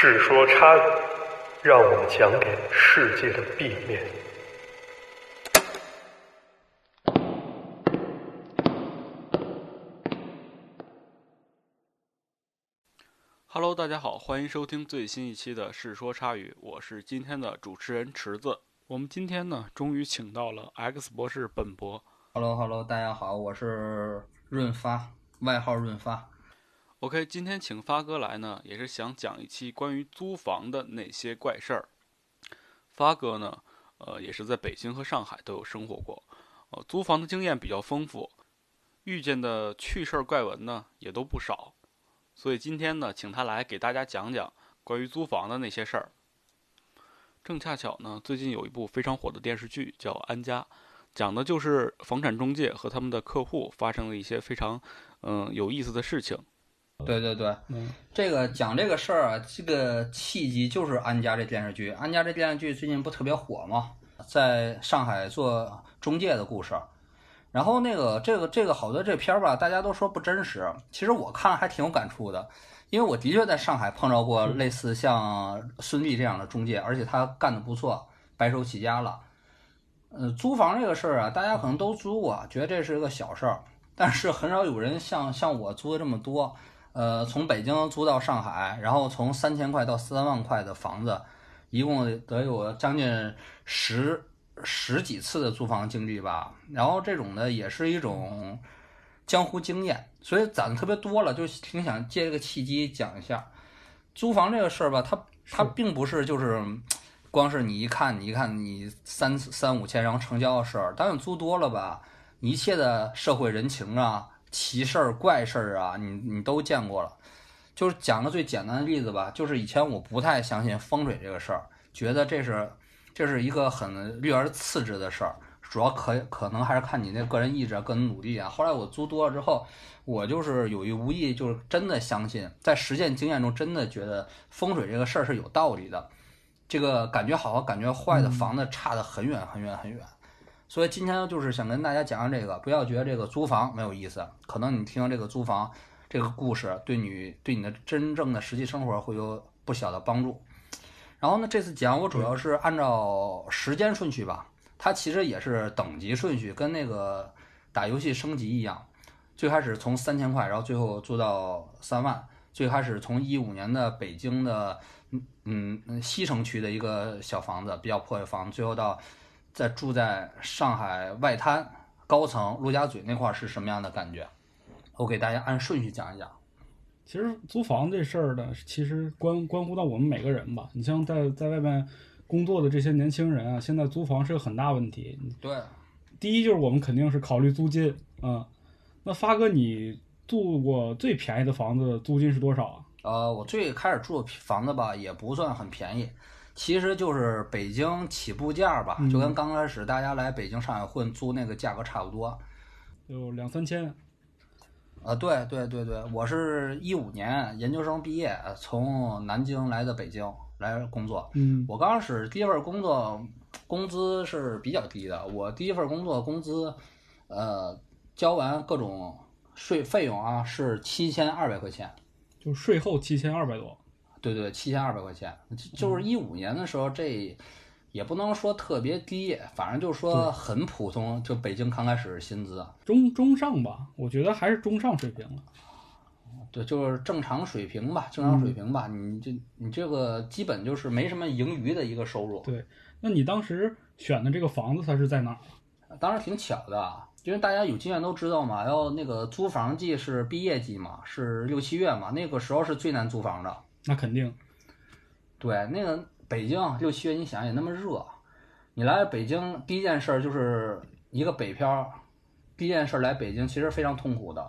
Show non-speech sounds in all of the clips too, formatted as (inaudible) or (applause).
世说差语，让我们讲点世界的 B 面。Hello，大家好，欢迎收听最新一期的《世说差语》，我是今天的主持人池子。我们今天呢，终于请到了 X 博士本博。Hello Hello，大家好，我是润发，外号润发。OK，今天请发哥来呢，也是想讲一期关于租房的那些怪事儿。发哥呢，呃，也是在北京和上海都有生活过，呃，租房的经验比较丰富，遇见的趣事儿怪闻呢也都不少。所以今天呢，请他来给大家讲讲关于租房的那些事儿。正恰巧呢，最近有一部非常火的电视剧叫《安家》，讲的就是房产中介和他们的客户发生了一些非常嗯、有意思的事情。对对对，嗯这个讲这个事儿啊，这个契机就是《安家》这电视剧，《安家》这电视剧最近不特别火吗？在上海做中介的故事。然后那个这个这个好多这片儿吧，大家都说不真实，其实我看了还挺有感触的，因为我的确在上海碰到过类似像孙俪这样的中介，而且他干的不错，白手起家了。呃，租房这个事儿啊，大家可能都租过，觉得这是个小事儿，但是很少有人像像我租的这么多。呃，从北京租到上海，然后从三千块到三万块的房子，一共得有将近十十几次的租房经历吧。然后这种呢，也是一种江湖经验，所以攒的特别多了，就挺想借这个契机讲一下租房这个事儿吧。它它并不是就是光是你一看你一看你三三五千然后成交的事儿，当你租多了吧，你一切的社会人情啊。奇事儿、怪事儿啊，你你都见过了。就是讲个最简单的例子吧，就是以前我不太相信风水这个事儿，觉得这是这是一个很略而次之的事儿，主要可可能还是看你那个人意志、啊个人努力啊。后来我租多了之后，我就是有意无意，就是真的相信，在实践经验中真的觉得风水这个事儿是有道理的。这个感觉好和感觉坏的房子差得很远很远很远。所以今天就是想跟大家讲讲这个，不要觉得这个租房没有意思，可能你听这个租房这个故事，对你对你的真正的实际生活会有不小的帮助。然后呢，这次讲我主要是按照时间顺序吧，它其实也是等级顺序，跟那个打游戏升级一样。最开始从三千块，然后最后租到三万。最开始从一五年的北京的嗯嗯西城区的一个小房子，比较破的房子，最后到。在住在上海外滩高层陆家嘴那块儿是什么样的感觉？我给大家按顺序讲一讲。其实租房这事儿呢，其实关关乎到我们每个人吧。你像在在外面工作的这些年轻人啊，现在租房是个很大问题。对，第一就是我们肯定是考虑租金啊、嗯。那发哥，你住过最便宜的房子租金是多少啊？呃，我最开始住的房子吧，也不算很便宜。其实就是北京起步价吧，就跟刚开始大家来北京、上海混租那个价格差不多，有两三千。啊，对对对对，我是一五年研究生毕业，从南京来的北京来工作。嗯，我刚开始第一份工作工资是比较低的，我第一份工作工资，呃，交完各种税费用啊是七千二百块钱，就税后七千二百多。对对，七千二百块钱，就是一五年的时候，这也不能说特别低，反正就是说很普通，就北京刚开始薪资，中中上吧，我觉得还是中上水平了。对，就是正常水平吧，正常水平吧，你这你这个基本就是没什么盈余的一个收入。对，那你当时选的这个房子它是在哪儿？当时挺巧的，因为大家有经验都知道嘛，要那个租房季是毕业季嘛，是六七月嘛，那个时候是最难租房的。那肯定，对，那个北京六七月，你想也那么热，你来北京第一件事就是一个北漂，第一件事来北京其实非常痛苦的，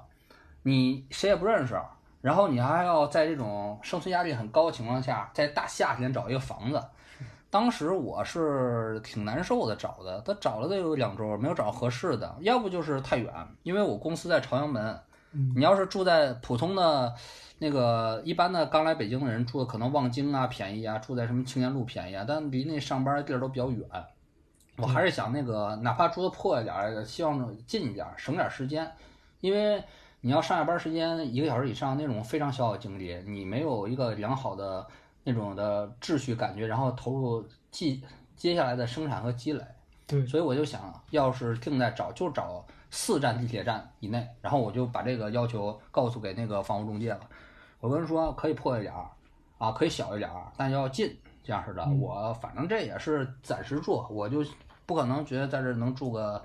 你谁也不认识，然后你还要在这种生存压力很高的情况下，在大夏天找一个房子，当时我是挺难受的找的，他找了得有两周，没有找到合适的，要不就是太远，因为我公司在朝阳门，你要是住在普通的。那个一般的刚来北京的人住的可能望京啊便宜啊，住在什么青年路便宜啊，但离那上班的地儿都比较远。我还是想那个，哪怕住的破一点儿，希望近一点儿，省点时间。因为你要上下班时间一个小时以上，那种非常消耗精力，你没有一个良好的那种的秩序感觉，然后投入继接下来的生产和积累。对，所以我就想要是定在找就找四站地铁站以内，然后我就把这个要求告诉给那个房屋中介了。我跟人说可以破一点儿啊，可以小一点儿，但要近这样式的。嗯我反正这也是暂时住，我就不可能觉得在这儿能住个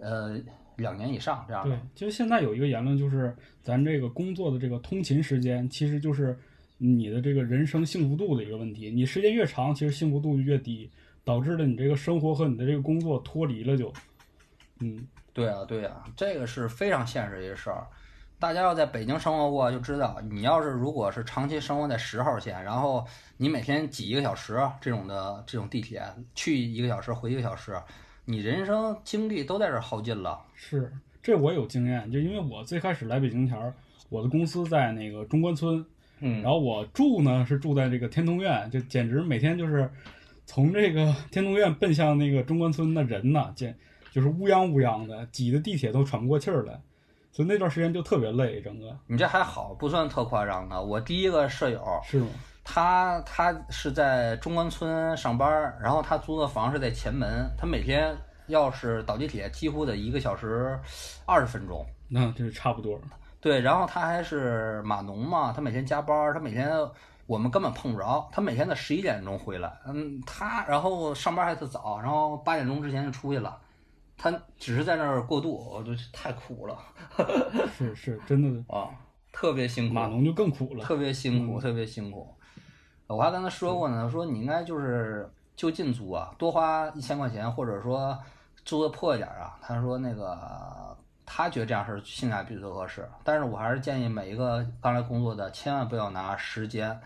呃两年以上这样的对。，其实现在有一个言论就是，咱这个工作的这个通勤时间，其实就是你的这个人生幸福度的一个问题。你时间越长，其实幸福度就越低，导致了你这个生活和你的这个工作脱离了就。嗯，对啊，对啊，这个是非常现实一个事儿。大家要在北京生活过，就知道你要是如果是长期生活在十号线，然后你每天挤一个小时这种的这种地铁，去一个小时回一个小时，你人生精力都在这儿耗尽了。是，这我有经验，就因为我最开始来北京前儿，我的公司在那个中关村，嗯然后我住呢是住在这个天通苑，就简直每天就是从这个天通苑奔向那个中关村，的人呐，简就是乌泱乌泱的，挤的地铁都喘不过气儿来，所以那段时间就特别累，整个你这还好，不算特夸张的。我第一个舍友，是吗？他他是在中关村上班，然后他租的房是在前门，他每天要是倒地铁，几乎得一个小时二十分钟。那这差不多。对，然后他还是码农嘛，他每天加班，他每天我们根本碰不着，他每天得十一点钟回来，嗯，他然后上班还特早，然后八点钟之前就出去了，他只是在那儿过渡，我就太苦了是是，真的，(laughs) 啊，特别辛苦，码农就更苦了。特别辛苦，嗯特别辛苦。我还跟他说过呢，说你应该就是就近租啊，多花一千块钱，或者说租的破一点儿啊。他说那个他觉得这样是性价比最合适，但是我还是建议每一个刚来工作的，千万不要拿时间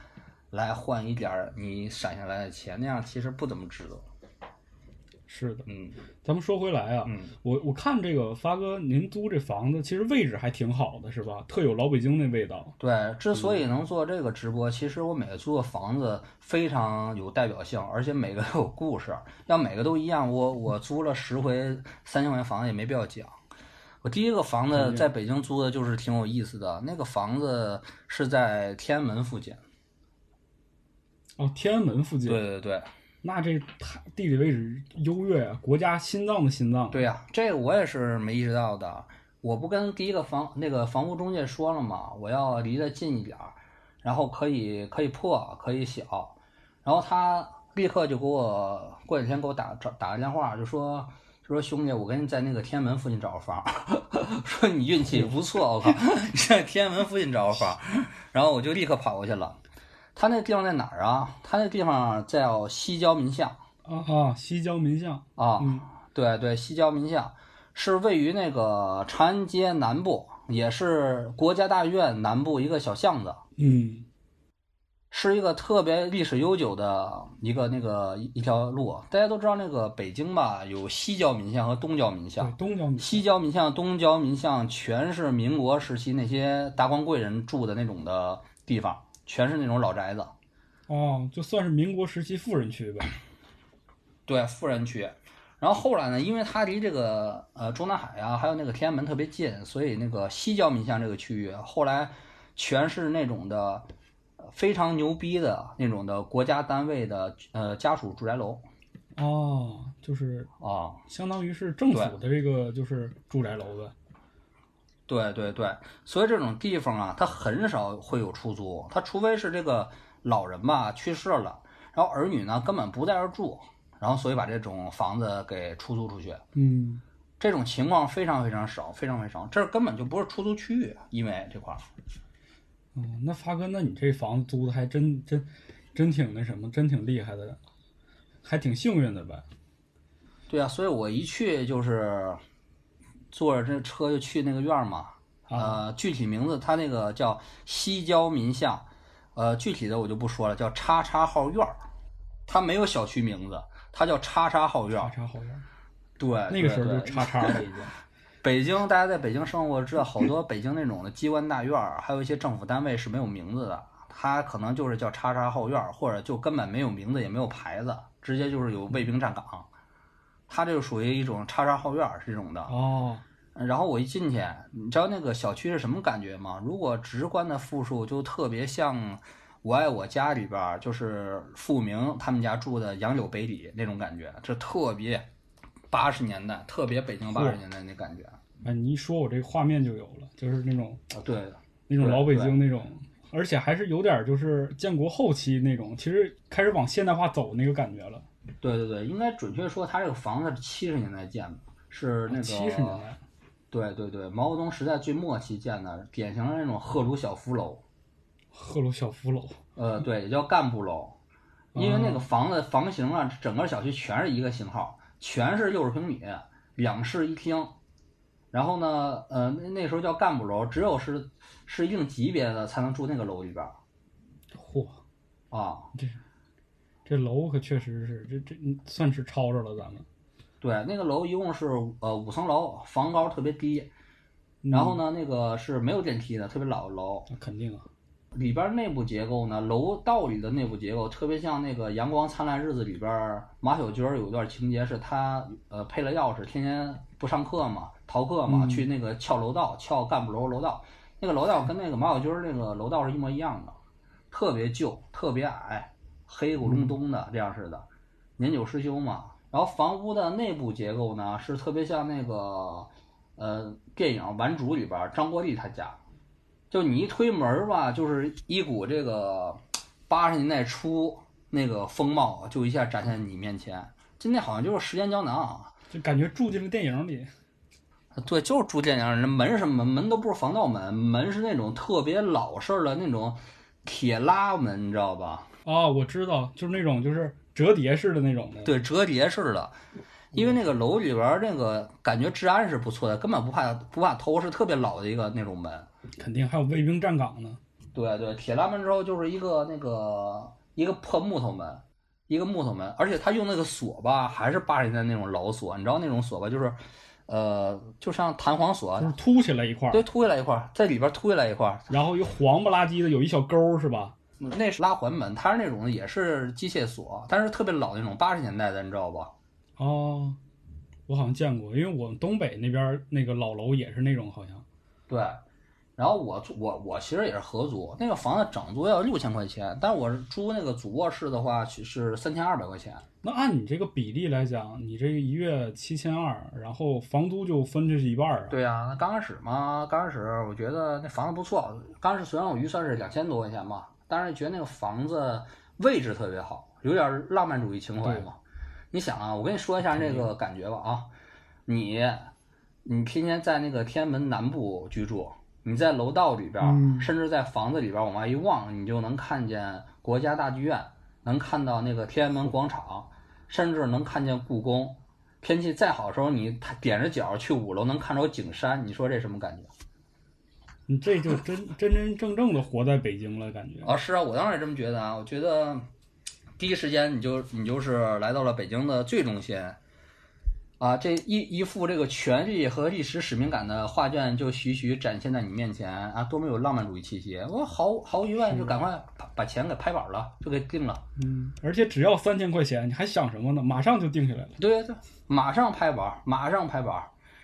来换一点儿你省下来的钱，那样其实不怎么值得。是的，嗯咱们说回来啊，嗯，我我看这个发哥您租这房子，其实位置还挺好的，是吧？特有老北京那味道。对，之所以能做这个直播，其实我每个租的房子非常有代表性，而且每个都有故事。要每个都一样，我我租了十回三千块钱房子也没必要讲。我第一个房子在北京租的就是挺有意思的，那个房子是在天安门附近。哦，天安门附近。对对对那这太地理位置优越啊，国家心脏的心脏。对呀、这个我也是没意识到的。我不跟第一个房那个房屋中介说了吗？我要离得近一点儿，然后可以可以破可以小，然后他立刻就给我过几天给我打找打个电话，就说就说兄弟，我给你在那个天安门附近找个房，(laughs) 说你运气不错，我靠，你在天安门附近找个房，然后我就立刻跑过去了。他那地方在哪儿啊？他那地方叫西郊民巷啊啊，西郊民巷。啊。嗯，对对，西郊民巷是位于那个长安街南部，也是国家大院南部一个小巷子，嗯，是一个特别历史悠久的一个那个一一条路。大家都知道，那个北京吧，有西郊民巷和东郊民巷。，东郊民西郊民巷、东郊民巷全是民国时期那些达官贵人住的那种的地方，全是那种老宅子。哦，就算是民国时期富人区呗。对，富人区。然后后来呢，因为它离这个呃中南海啊，还有那个天安门特别近，所以那个西郊民巷这个区域后来全是那种的呃非常牛逼的那种的国家单位的呃家属住宅楼哦，就是啊。相当于是政府的这个就是住宅楼呗。对对对，所以这种地方啊，它很少会有出租，它除非是这个老人吧去世了，然后儿女呢根本不在这儿住，然后所以把这种房子给出租出去。嗯，这种情况非常非常少，非常非常少，这儿根本就不是出租区域，因为这块儿。哦，那发哥，那你这房子租的还真真真挺那什么，真挺厉害的，还挺幸运的呗。对啊，所以我一去就是坐着这车就去那个院儿嘛，呃，具体名字它那个叫西郊民巷，呃，具体的我就不说了，叫叉叉号院儿，它没有小区名字，它叫叉叉号院叉儿。叉号院，对，那个时候就叉叉了已经。北京，大家在北京生活知道，好多北京那种的机关大院儿，还有一些政府单位是没有名字的，它可能就是叫叉叉后院儿，或者就根本没有名字，也没有牌子，直接就是有卫兵站岗。它这就属于一种叉叉后院儿这种的。哦，然后我一进去，你知道那个小区是什么感觉吗？如果直观的复述，就特别像我爱我家里边儿就是富明他们家住的杨柳北里那种感觉，这特别八十年代，特别北京八十年代那感觉。哎，你一说，我这个画面就有了，就是那种啊，对，那种老北京那种，而且还是有点就是建国后期那种，其实开始往现代化走那个感觉了。对对对，应该准确说，他这个房子是七十年代建的，是那个七十年代，对对对，毛泽东时代最末期建的，典型的那种赫鲁晓夫楼。赫鲁晓夫楼，呃，对，也叫干部楼，因为那个房子房型啊，整个小区全是一个型号，全是六十平米，两室一厅。然后呢，呃，那那时候叫干部楼，只有是是一定级别的才能住那个楼里边儿嚯，啊。这楼可确实是这这嗯算是抄着了咱们。对，那个楼一共是呃五层楼，房高特别低，然后呢，那个是没有电梯的，特别老的楼。那肯定啊，里边内部结构呢，楼道里的内部结构特别像那个《阳光灿烂日子》里边马小军有一段情节是他呃配了钥匙，天天不上课嘛，逃课嘛，嗯去那个撬楼道，撬干部楼楼道。那个楼道跟那个马小军那个楼道是一模一样的，特别旧，特别矮，黑咕隆咚的这样似的，年久失修嘛。然后房屋的内部结构呢，是特别像那个呃电影《顽主》里边张国立他家，就你一推门儿吧，就是一股这个八十年代初那个风貌，就一下展现在你面前。今天好像就是时间胶囊，啊就感觉住进了电影里。对，就是住电影，人门是什么门？门都不是防盗门，门是那种特别老式的那种铁拉门，你知道吧？啊，我知道，就是那种就是折叠式的那种的。，对，折叠式的。因为那个楼里边儿那个感觉治安是不错的，根本不怕不怕偷，是特别老的一个那种门。肯定还有卫兵站岗呢。对对，铁拉门之后就是一个那个一个破木头门，一个木头门，而且他用那个锁吧，还是八十年代那种老锁，你知道那种锁吧，就是，呃，就像弹簧锁就，是凸起来一块儿对，，凸起来一块儿，在里边凸起来一块儿，然后一黄不拉几的有一小钩儿是吧？那是拉环门，它是那种也是机械锁，但是特别老那种，八十年代的，你知道吧？哦，我好像见过，因为我们东北那边那个老楼也是那种，好像对，然后我我我其实也是合租，那个房子整租要六千块钱，但我是租那个主卧室的话是三千二百块钱。那按你这个比例来讲，你这个一月七千二，然后房租就分这是一半儿啊。对呀、那刚开始嘛，刚开始我觉得那房子不错。刚开始虽然我预算是两千多块钱吧，但是觉得那个房子位置特别好，有点浪漫主义情怀嘛。你想啊，我跟你说一下那个感觉吧啊，你你天天在那个天安门南部居住，你在楼道里边甚至在房子里边儿往外一望，你就能看见国家大剧院，能看到那个天安门广场，甚至能看见故宫。天气再好的时候，你点着脚去五楼能看着景山，你说这什么感觉？你这就真真真正正的活在北京了，感觉。啊，是啊，我当然也这么觉得啊。我觉得第一时间你就你就是来到了北京的最中心，啊，这一一幅这个权力和历史使命感的画卷就徐徐展现在你面前啊，多么有浪漫主义气息！我毫毫无疑问就赶快把把钱给拍板了，就给定了。嗯，而且只要三千块钱，你还想什么呢？马上就定下来了。对对对，马上拍板，马上拍板，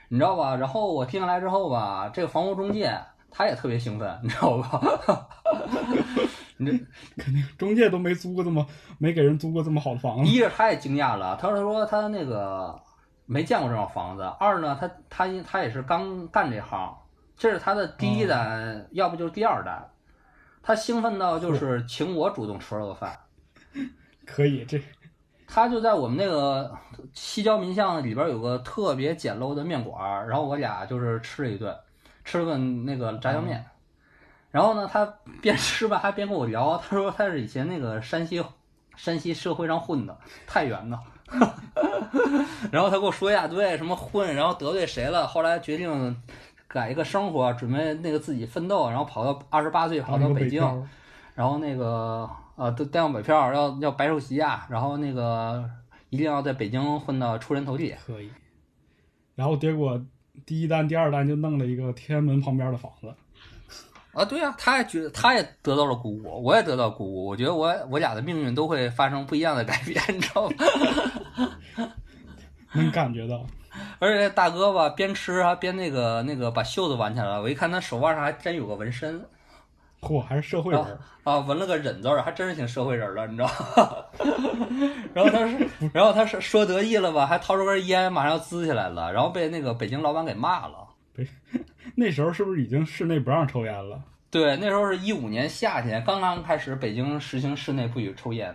你知道吧？然后我定下来之后吧，这个房屋中介他也特别兴奋，你知道吧？(laughs) 你这肯定中介都没租过这么没给人租过这么好的房子。一是他也惊讶了，他说说他那个没见过这种房子；二呢，他他他也是刚干这行，这是他的第一单，要不就是第二单。他兴奋到就是请我主动吃了个饭，(laughs) 可以，这他就在我们那个西郊民巷里边有个特别简陋的面馆儿，然后我俩就是吃了一顿，吃了个那个炸酱面。然后呢，他边吃吧还边跟我聊，他说他是以前那个山西山西社会上混的，太原的。(laughs) 然后他给我说一大堆什么混，然后得罪谁了，后来决定改一个生活，准备那个自己奋斗，然后跑到二十八岁跑到北京，然后那个呃，都带上北票，要要白手起家，然后那个一定要在北京混到出人头地。可以。然后结果第一单、第二单就弄了一个天安门旁边的房子。啊，对啊，他也觉得他也得到了鼓舞，我也得到鼓舞。我觉得我我俩的命运都会发生不一样的改变，你知道吗？(laughs) 能感觉到，而且大哥吧，边吃啊边那个那个把袖子挽起来了。我一看他手腕上还真有个纹身，嚯，还是社会人儿，啊，纹了个忍字儿，还真是挺社会人儿的，你知道吗？(laughs) 然后他是，然后他是说得意了吧，还掏出根烟，马上要滋起来了，然后被那个北京老板给骂了。(laughs) 那时候是不是已经室内不让抽烟了？对，那时候是一五年夏天，刚刚开始北京实行室内不许抽烟，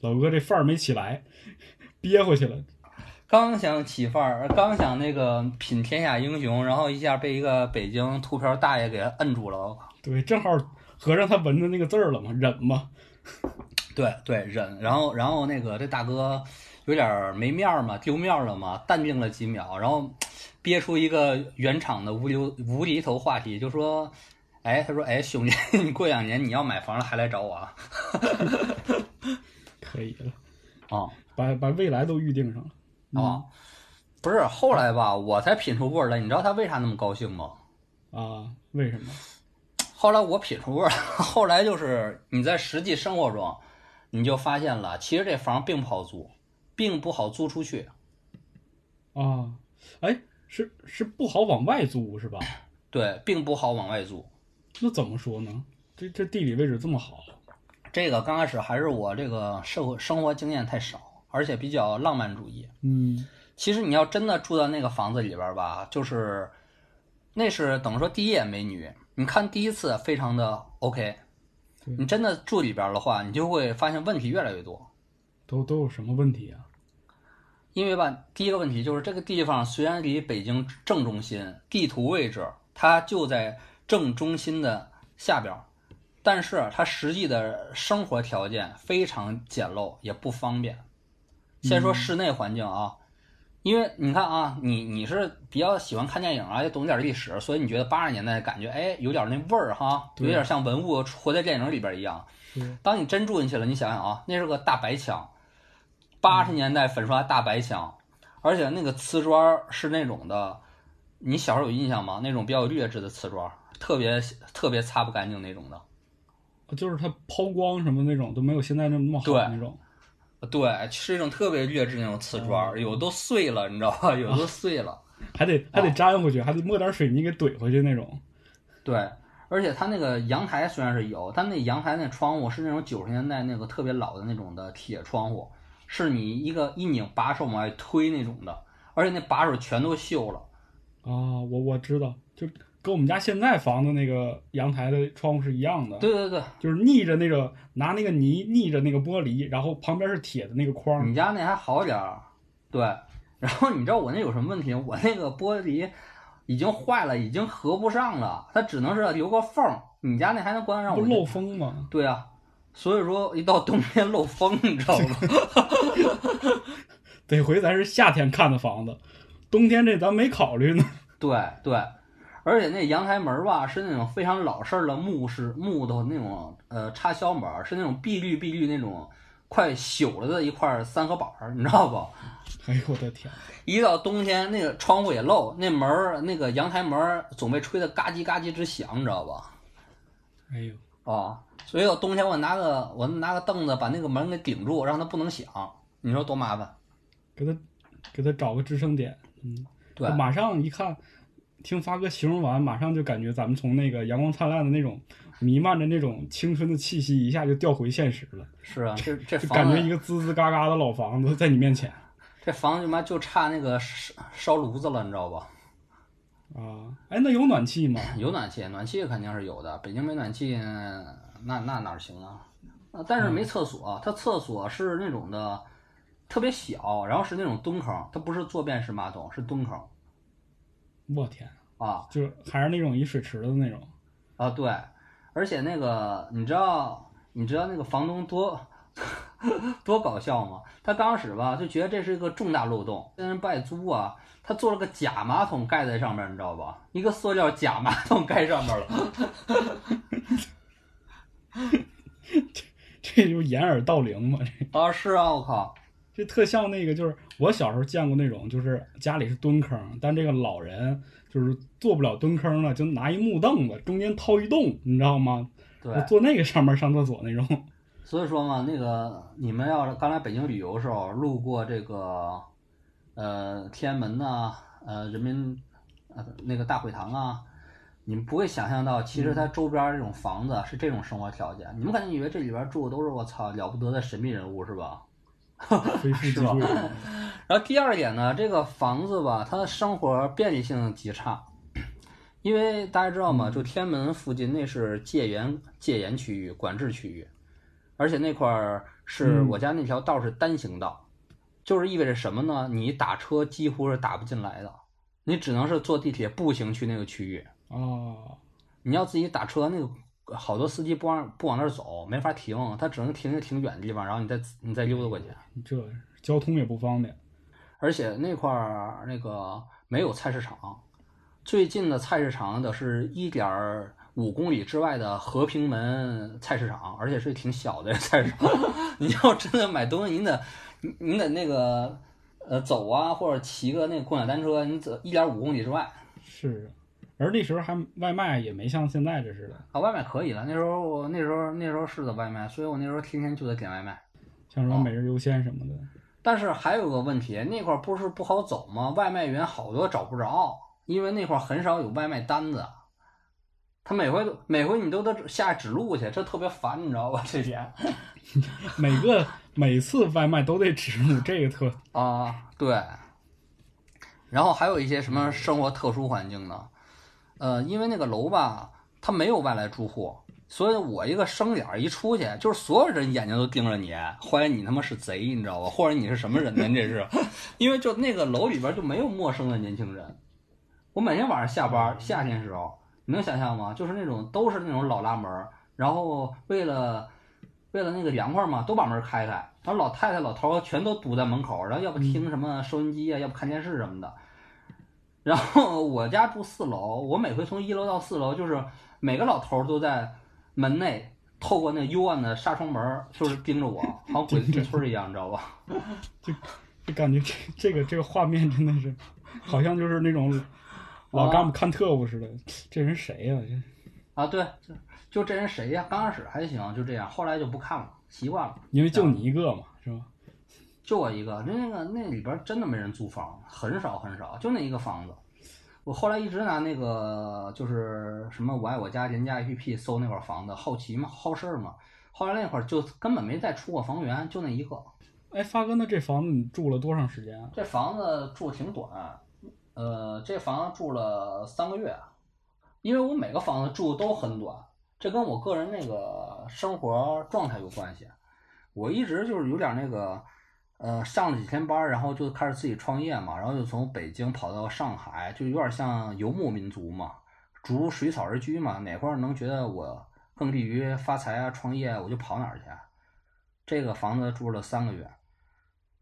老哥这范儿没起来，憋回去了。刚想起范儿，刚想那个品天下英雄，然后一下被一个北京秃瓢大爷给摁住了。对，正好合上他纹的那个字儿了嘛，忍嘛。对对，忍。然后然后那个这大哥有点儿没面儿嘛，丢面儿了嘛，淡定了几秒，然后憋出一个原厂的无厘无厘头话题，就说：“哎，他说，哎，兄弟，(laughs) 你过两年你要买房了还来找我啊？” (laughs) 可以了，啊把把未来都预定上了。啊，不是，后来吧，我才品出味儿来。你知道他为啥那么高兴吗？啊，为什么？后来我品出味儿来，(laughs) 后来就是你在实际生活中，你就发现了，其实这房并不好租，并不好租出去。啊，哎，是是不好往外租是吧？对，并不好往外租。那怎么说呢？这这地理位置这么好，这个刚开始还是我这个社会生活经验太少，而且比较浪漫主义。嗯其实你要真的住到那个房子里边儿吧，就是那是等于说第一眼美女，你看第一次非常的 OK，你真的住里边儿的话，你就会发现问题越来越多。都都有什么问题啊？因为吧，第一个问题就是这个地方虽然离北京正中心，地图位置它就在正中心的下边儿，但是它实际的生活条件非常简陋，也不方便。先说室内环境啊，因为你看啊，你你是比较喜欢看电影啊，也懂点历史，所以你觉得八十年代感觉哎有点那味儿哈，有对点像文物活在电影里边一样。是当你真住进去了，你想想啊，那是个大白墙，八十年代粉刷大白墙，而且那个瓷砖是那种的，你小时候有印象吗？那种比较劣质的瓷砖，特别特别擦不干净那种的。就是它抛光什么那种都没有现在那么好对那种。对，是一种特别劣质那种瓷砖，有都碎了，你知道吧？(laughs) 有都碎了。还得还得粘回去，还得抹点水泥给怼回去那种。对，而且它那个阳台虽然是有，但那阳台那窗户是那种九十年代那个特别老的那种的铁窗户，是你一个一拧把手往外推那种的，而且那把手全都锈了。啊，我我知道，就跟我们家现在房子那个阳台的窗户是一样的，对对对，就是逆着那个拿那个泥逆着那个玻璃，然后旁边是铁的那个框。你家那还好点儿，对。然后你知道我那有什么问题？我那个玻璃已经坏了，已经合不上了，它只能是留个缝儿。你家那还能关得上我？不漏风吗？对啊，所以说一到冬天漏风，你知道吗？(laughs) 得回咱是夏天看的房子，冬天这咱没考虑呢。对 (laughs) 对，而且那阳台门吧是那种非常老式儿的木式木头那种呃插销门，是那种碧绿碧绿那种快朽了的一块三合板，你知道不？(laughs) 哎呦我的天！一到冬天，那个窗户也漏，那门儿那个阳台门总被吹得嘎叽嘎叽直响，你知道吧？哎呦，啊，所以到冬天我拿个我拿个凳子把那个门给顶住，让它不能响，你说多麻烦？给他给他找个支撑点。嗯，对马上一看，听发哥形容完，马上就感觉咱们从那个阳光灿烂的那种弥漫着那种青春的气息，一下就调回现实了，是啊，这这感觉一个滋滋嘎嘎的老房子在你面前这房子他妈就差那个烧烧炉子了，你知道吧？啊！哎，那有暖气吗？(laughs) 有暖气，暖气肯定是有的。北京没暖气，那那哪儿行啊？啊，但是没厕所，它厕所是那种的特别小，然后是那种蹲坑，它不是坐便式马桶，是蹲坑我天，啊就是还是那种一水池的那种。啊对，而且那个你知道你知道那个房东多 (laughs) 多搞笑吗？他刚开始吧就觉得这是一个重大漏洞，现在人不爱租啊，他做了个假马桶盖在上面，你知道吧？一个塑料假马桶盖上面了。(laughs) 这就掩耳盗铃嘛，这啊，是啊，我靠，这特像那个，就是我小时候见过那种，就是家里是蹲坑，但这个老人就是做不了蹲坑了，就拿一木凳子中间掏一洞，你知道吗？对就，坐那个上面上厕所那种。(laughs) 所以说嘛，那个你们要是刚来北京旅游的时候，路过这个呃天安门呐、呃人民呃那个大会堂啊，你们不会想象到，其实它周边儿这种房子是这种生活条件。你们可能以为这里边住的都是我操了不得的神秘人物是吧？非富即是吧。(laughs) 然后第二点呢，这个房子吧，它的生活便利性极差，因为大家知道吗？就天安门附近那是戒严戒严区域、管制区域，而且那块儿是嗯我家那条道是单行道，就是意味着什么呢？你打车几乎是打不进来的，你只能是坐地铁步行去那个区域。哦，你要自己打车，那个好多司机不往不往那儿走，没法停，他只能停在挺远的地方，然后你再你再溜达过去。这交通也不方便。而且那块儿那个没有菜市场，最近的菜市场的是一点五公里之外的和平门菜市场，而且是挺小的菜市场。(laughs) 你要真的买东西，你得你你得那个呃走啊，或者骑个那个共享单车，你走一点五公里之外是，而那时候还外卖也没像现在这似的，啊，外卖可以了。那时候我那时候那时候是的外卖，所以我那时候天天就得点外卖。像什么每日优鲜什么的。但是还有个问题，那块儿不是不好走吗？外卖员好多找不着，因为那块儿很少有外卖单子。他每回都每回你都得下指路去，这特别烦，你知道吧？这点 (laughs) 每个每次外卖都得指路，这个特啊，对。然后还有一些什么生活特殊环境呢？呃，因为那个楼吧，它没有外来住户，所以我一个生脸儿一出去，就是所有人眼睛都盯着你，怀疑你他妈是贼，你知道吧？或者你是什么人呢？这是，因为就那个楼里边就没有陌生的年轻人。我每天晚上下班，夏天时候，你能想象吗？就是那种都是那种老拉门儿，然后为了为了那个凉快嘛，都把门开开，然后老太太老头儿全都堵在门口，然后要不听什么收音机啊，要不看电视什么的。然后我家住四楼，我每回从一楼到四楼，就是每个老头儿都在门内透过那幽暗的纱窗门儿，就是盯着我，好像鬼子进村儿一样，你知道吧？(laughs) 就就感觉这这个这个画面真的是，好像就是那种老干部看特务似的。这人谁呀、这啊，对，就就这人谁呀？刚开始还行，就这样，后来就不看了，习惯了。因为就你一个嘛，是吧？就我一个，那个那里边真的没人租房，很少很少，就那一个房子。我后来一直拿那个就是什么我爱我家人家 APP 搜那块房子，好奇嘛，好事儿嘛。后来那会儿就根本没再出过房源，就那一个。哎，发哥，那这房子你住了多长时间啊？这房子住挺短，呃，这房子住了三个月，因为我每个房子住都很短，这跟我个人那个生活状态有关系。我一直就是有点那个，呃，上了几天班，然后就开始自己创业嘛，然后就从北京跑到上海，就有点像游牧民族嘛，逐水草而居嘛，哪块儿能觉得我更利于发财啊、创业，我就跑哪儿去。这个房子住了三个月，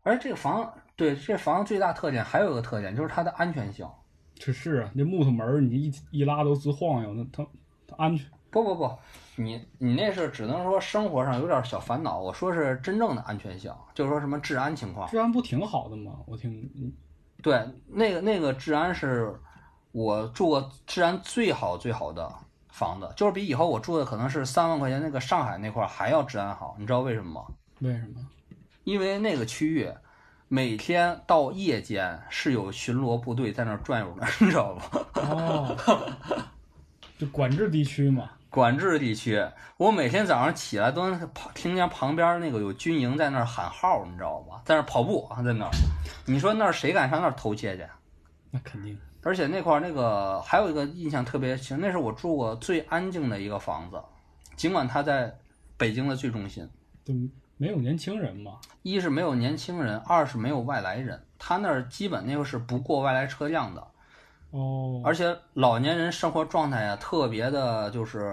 而这个房对这房子最大特点还有一个特点，就是它的安全性。这是啊，那木头门你一一拉都直晃悠，那它它安全。不不不，你你那是只能说生活上有点小烦恼，我说是真正的安全性，就是说什么治安情况。治安不挺好的吗？我听，嗯对，那个那个治安是我住过治安最好最好的房子，就是比以后我住的可能是三万块钱那个上海那块儿还要治安好。你知道为什么吗？为什么？因为那个区域每天到夜间是有巡逻部队在那儿转悠的，(laughs) 你知道吧？哦，就管制地区嘛。管制地区，我每天早上起来都能跑，听见旁边那个有军营在那儿喊号，你知道吧？在那儿跑步，在那儿，你说那儿谁敢上那儿偷窃去？那肯定。而且那块儿那个还有一个印象特别深，那是我住过最安静的一个房子，尽管它在北京的最中心。就没有年轻人嘛。一是没有年轻人，二是没有外来人，他那儿基本那个是不过外来车辆的，哦，而且老年人生活状态啊特别的就是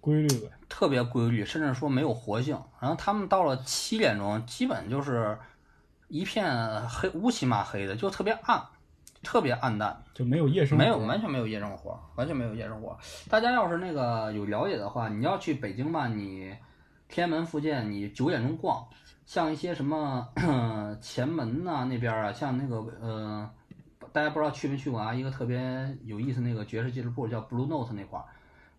规律呗。特别规律，甚至说没有活性。然后他们到了七点钟，基本就是一片黑乌漆嘛黑的，就特别暗，特别暗淡。就没有夜生活。没有，完全没有夜生活，完全没有夜生活。大家要是那个有了解的话，你要去北京吧，你天安门附近，你九点钟逛，像一些什么 (coughs) 前门呐、那边啊，像那个呃，大家不知道去没去过啊？一个特别有意思那个爵士俱乐部叫 Blue Note 那块儿，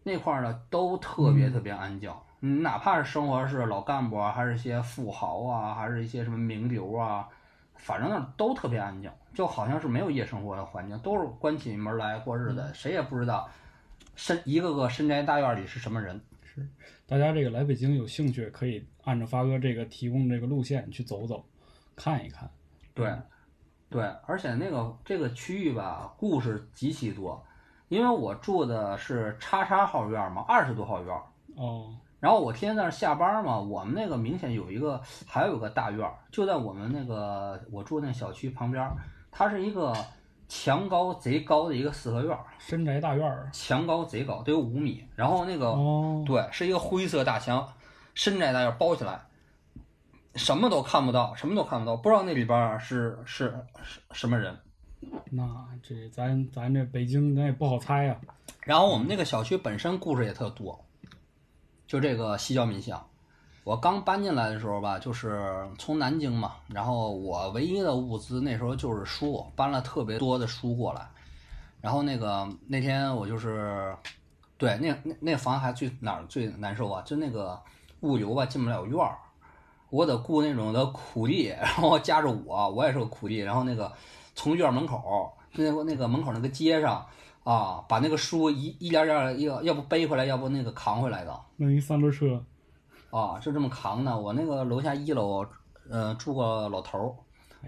那块儿呢都特别特别安静。嗯，哪怕是生活是老干部啊，还是一些富豪啊，还是一些什么名流啊，反正那儿都特别安静，就好像是没有夜生活的环境，都是关起门来过日子，谁也不知道深一个个深宅大院里是什么人。是大家这个来北京有兴趣，可以按照发哥这个提供这个路线去走走，看一看。对，对，而且那个这个区域吧，故事极其多，因为我住的是叉叉号院嘛，二十多号院，哦，然后我天天在那儿下班嘛，我们那个明显有一个，还有个大院儿，就在我们那个我住那小区旁边儿，它是一个墙高贼高的一个四合院儿，深宅大院儿。墙高贼高，得有五米，然后那个哦，对，是一个灰色大墙，深宅大院包起来，什么都看不到，什么都看不到，不知道那里边儿是是是什么人。那这咱咱这北京咱也不好猜呀、然后我们那个小区本身故事也特多，就这个西郊民巷。我刚搬进来的时候吧，就是从南京嘛，然后我唯一的物资那时候就是书，搬了特别多的书过来。然后那个那天我就是，对，那那那房还最哪儿最难受啊？就那个物流吧进不了院儿，我得雇那种的苦力，然后加着我，我也是个苦力，然后那个从院门口那个那个门口那个街上啊，把那个书一一点点儿要要不背回来，要不那个扛回来的弄一三轮车，啊，就这么扛的。我那个楼下一楼，呃，住个老头儿，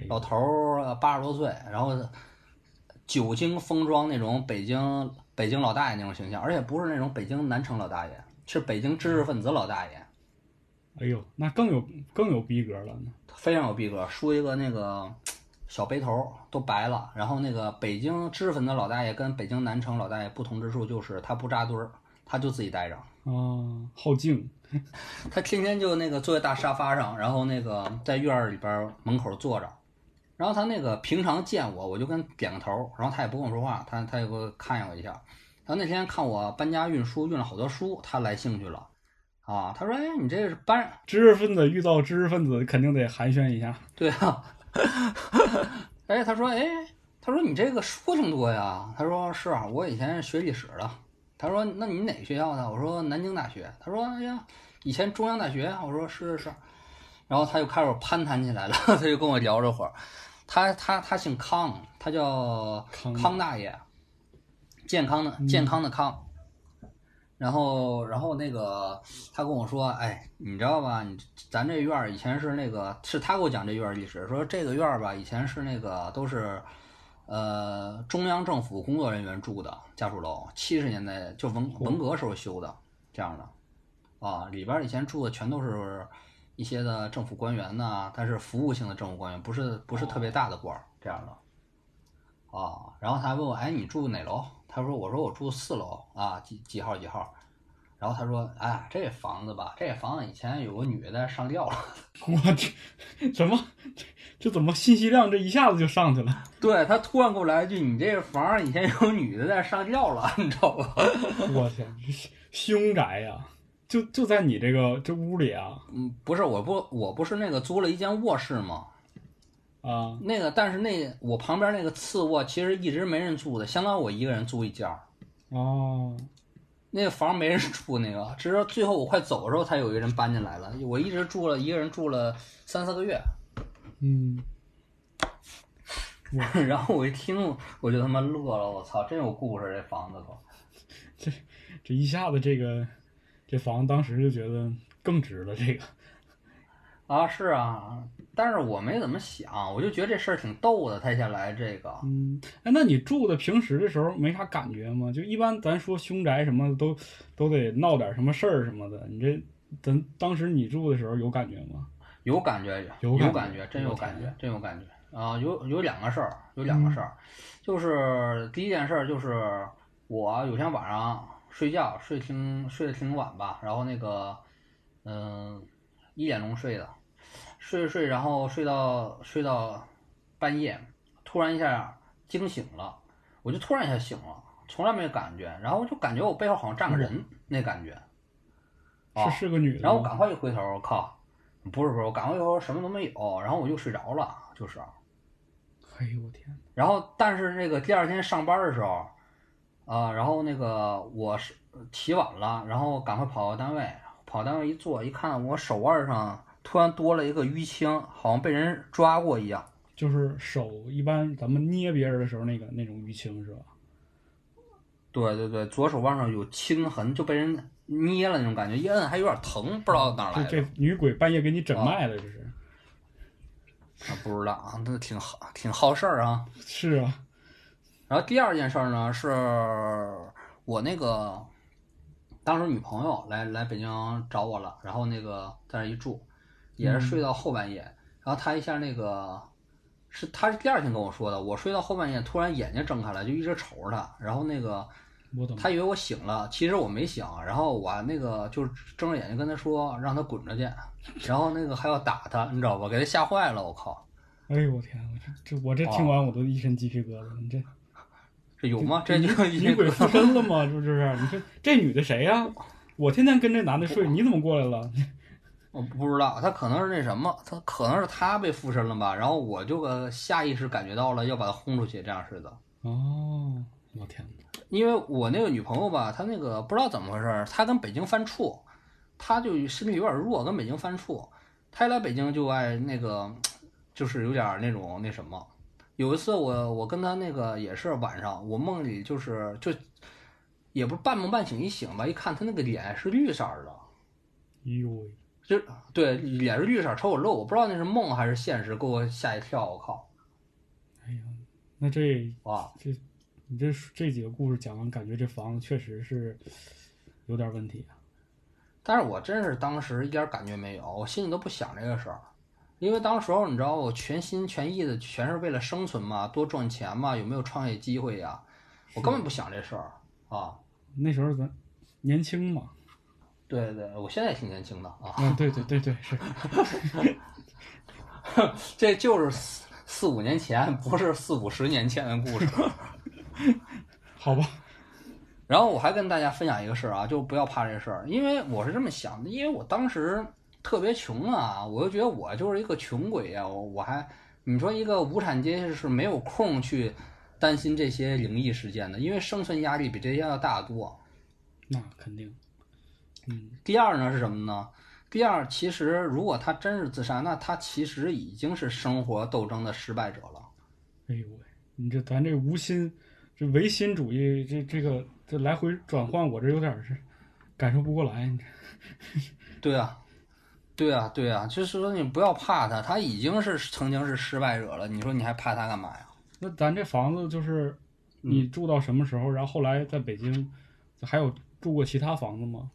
老头儿八十多岁，然后久经风霜那种北京北京老大爷那种形象，而且不是那种北京南城老大爷，是北京知识分子老大爷，哎呦，那更有更有逼格了呢。非常有逼格，梳一个那个小背头儿，都白了。然后那个北京知识分子老大爷跟北京南城老大爷不同之处就是他不扎堆儿，他就自己待着。啊，好静，(laughs) 他天天就那个坐在大沙发上，然后那个在院儿里边儿门口坐着，然后他那个平常见我，我就跟点个头，然后他也不跟我说话，他他也给我看我一下。然后那天看我搬家运输运了好多书，他来兴趣了，啊，他说：“哎，你这是班知识分子遇到知识分子肯定得寒暄一下。对啊，(laughs) 哎，他说，哎，他说你这个书挺多呀。他说是啊，我以前是学历史的。他说，那你哪个学校的？我说南京大学。他说，哎呀，以前中央大学。我说是是是。然后他就开始攀谈起来了，(laughs) 他就跟我聊这会儿。他他他姓康，他叫康康大爷，健康的健康的康。然后，然后那个他跟我说，哎，你知道吧？你咱这院儿以前是那个，是他给我讲这院儿历史，说这个院儿吧，以前是那个都是，呃，中央政府工作人员住的家属楼，七十年代就文文革时候修的这样的，啊，里边儿以前住的全都是一些的政府官员呐，他是服务性的政府官员，不是不是特别大的官儿这样的，啊，然后他还问我，哎，你住哪楼？他说，我说我住四楼啊，几几号几号？然后他说，哎，这房子吧，这房子以前有个女的在上吊了。(laughs) 我这什么这这怎么信息量这一下子就上去了？(laughs) 对他突然给我来一句，你这房以前有女的在上吊了，(laughs) 你知道吧？我天，凶宅呀！就就在你这个这屋里啊嗯，不是，我不我不是那个租了一间卧室吗？啊那个，但是那我旁边那个次卧其实一直没人住的，相当于我一个人租一间儿。哦，那个房没人住，那个直到最后我快走的时候才有一个人搬进来了。我一直住了一个人住了三四个月，嗯，(laughs) 然后我一听我就他妈乐了，我操，真有故事这房子都。(laughs) 这一下子这个这房当时就觉得更值了。这个啊，是啊，但是我没怎么想，我就觉得这事儿挺逗的，他下来这个。嗯，哎，那你住的平时的时候没啥感觉吗？就一般咱说凶宅什么的都都得闹点什么事儿什么的，你这咱当时你住的时候有感觉吗？有感觉，有感觉有感觉，真有感觉，真有感觉啊！有有两个事儿，有两个事儿，就是第一件事儿就是我有天晚上睡觉睡挺睡得挺晚吧，然后那个嗯一点钟睡的，睡着睡，然后睡到睡到半夜，突然一下惊醒了，我就突然一下醒了，从来没有感觉，然后我就感觉我背后好像站个人，那感觉。啊是是个女的？然后我赶快一回头，我靠，不是不是，我赶快一回头什么都没有，然后我就睡着了，就是。哎呦我天，然后但是那个第二天上班的时候，啊、然后那个我是起晚了，然后赶快跑到单位，跑单位一坐一看，我手腕上突然多了一个淤青，好像被人抓过一样。就是手一般咱们捏别人的时候那个那种淤青是吧？对对对，左手腕上有青痕，就被人捏了那种感觉，一摁还有点疼，不知道哪来的。这这女鬼半夜给你诊脉了，这是啊，不知道啊，那挺好，挺好事儿啊。是啊，然后第二件事儿呢，是我那个当时女朋友来来北京找我了，然后那个在那一住，也是睡到后半夜，然后他一下那个是他是第二天跟我说的，我睡到后半夜，突然眼睛睁开了，就一直瞅着他，然后那个我懂。她以为我醒了，其实我没醒，然后我那个就睁着眼睛跟他说让他滚着去，然后那个还要打他，你知道吧？给他吓坏了，我靠，哎呦我天，我这这我这听完我都一身鸡皮疙瘩。你这这有吗？这就女鬼附身了吗？是不是？你说这女的谁呀、我天天跟这男的睡，你怎么过来了？我不知道，他可能是那什么，他可能是他被附身了吧，然后我就个下意识感觉到了要把他轰出去，这样似的。哦，我天哪！因为我那个女朋友吧，她那个不知道怎么回事，她跟北京犯怵，她就身体有点弱，跟北京犯怵。她一来北京就爱那个，就是有点那种那什么。有一次我我跟她那个也是晚上，我梦里就是就也不是半梦半醒，一醒吧，一看她那个脸是绿色儿的，哎呦喂，就对，脸是绿色，瞅我露，我不知道那是梦还是现实，给我吓一跳，我靠！哎呀，那这哇，这你这这几个故事讲完，感觉这房子确实是有点问题啊。但是我真是当时一点感觉没有，我心里都不想这个事儿，因为当时候你知道我全心全意的全是为了生存嘛，多赚钱嘛，有没有创业机会呀？我根本不想这事儿啊。那时候咱年轻嘛，对对，我现在也挺年轻的啊，嗯，对对对对，是，(laughs) 这就是四四五年前，不是四五十年前的故事。(laughs) 好吧，然后我还跟大家分享一个事儿啊，就不要怕这事儿，因为我是这么想的，因为我当时特别穷啊，我就觉得我就是一个穷鬼呀、我我还你说一个无产阶级是没有空去担心这些灵异事件的，因为生存压力比这些要大得多。那肯定，嗯，第二呢是什么呢？第二，其实如果他真是自杀，那他其实已经是生活斗争的失败者了。哎呦喂，你这咱这无心，这唯心主义，这这个这来回转换，我这有点儿是感受不过来。(laughs) 对啊，对啊，对啊，就是说你不要怕他，他已经是曾经是失败者了，你说你还怕他干嘛呀？那咱这房子就是你住到什么时候？然后后来在北京还有住过其他房子吗？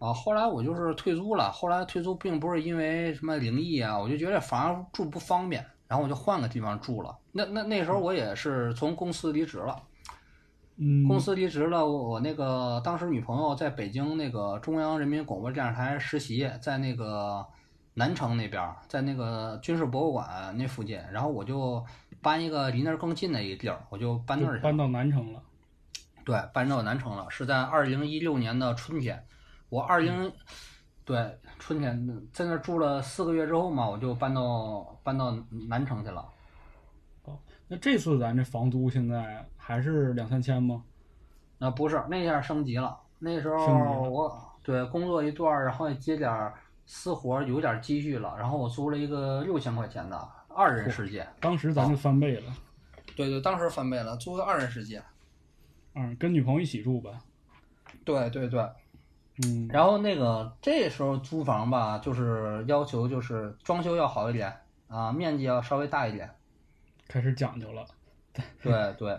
啊，后来我就是退租了。后来退租并不是因为什么灵异啊，我就觉得房住不方便，然后我就换个地方住了。那那那时候我也是从公司离职了，嗯，公司离职了，我我那个当时女朋友在北京那个中央人民广播电视台实习，在那个南城那边，在那个军事博物馆那附近，然后我就搬一个离那儿更近的一个地儿，我就搬那儿去了。搬到南城了。对，搬到南城了，是在二零一六年的春天。我二零、嗯对春天在那儿住了四个月之后嘛，我就搬到搬到南城去了。哦那这次咱这房租现在还是两三千吗？啊不是那下升级了，那时候我对工作一段儿，然后也接点儿私活，有点积蓄了，然后我租了一个六千块钱的二人世界。当时咱就翻倍了。对对，当时翻倍了，租个二人世界。嗯，跟女朋友一起住呗。对对对，嗯，然后那个这时候租房吧，就是要求就是装修要好一点啊，面积要稍微大一点。开始讲究了。对对。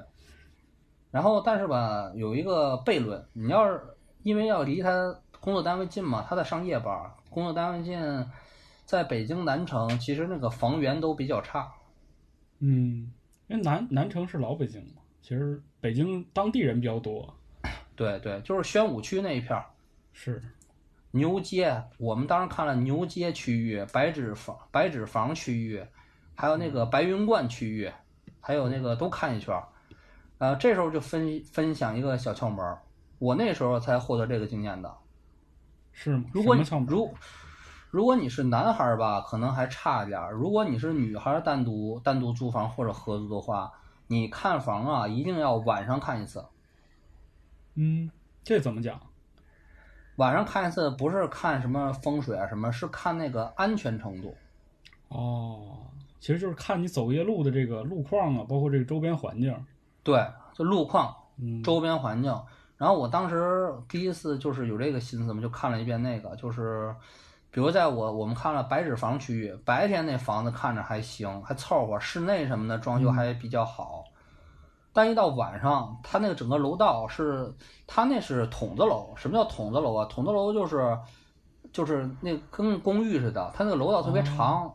然后但是吧，有一个悖论，你要是因为要离他工作单位近嘛，他在上夜班，工作单位近，在北京南城，其实那个房源都比较差。嗯，因为南南城是老北京嘛，其实北京当地人比较多。对对，就是宣武区那一片儿。是，牛街，我们当时看了牛街区域、白纸坊、白纸坊区域，还有那个白云观区域，还有那个都看一圈儿。呃，这时候就分分享一个小窍门儿，我那时候才获得这个经验的。是吗？如果如如果你是男孩儿吧，可能还差一点儿；如果你是女孩儿，单独单独租房或者合租的话，你看房啊，一定要晚上看一次。嗯，这怎么讲？晚上看一次，不是看什么风水啊什么，是看那个安全程度。哦，其实就是看你走夜路的这个路况啊，包括这个周边环境。对，就路况，嗯，周边环境。然后我当时第一次就是有这个心思嘛，就看了一遍那个，就是比如在我我们看了白纸房区域，白天那房子看着还行，还凑合，室内什么的装修还比较好。但一到晚上，它那个整个楼道是，它那是筒子楼。什么叫筒子楼啊？筒子楼就是，就是那跟公寓似的，它那个楼道特别长，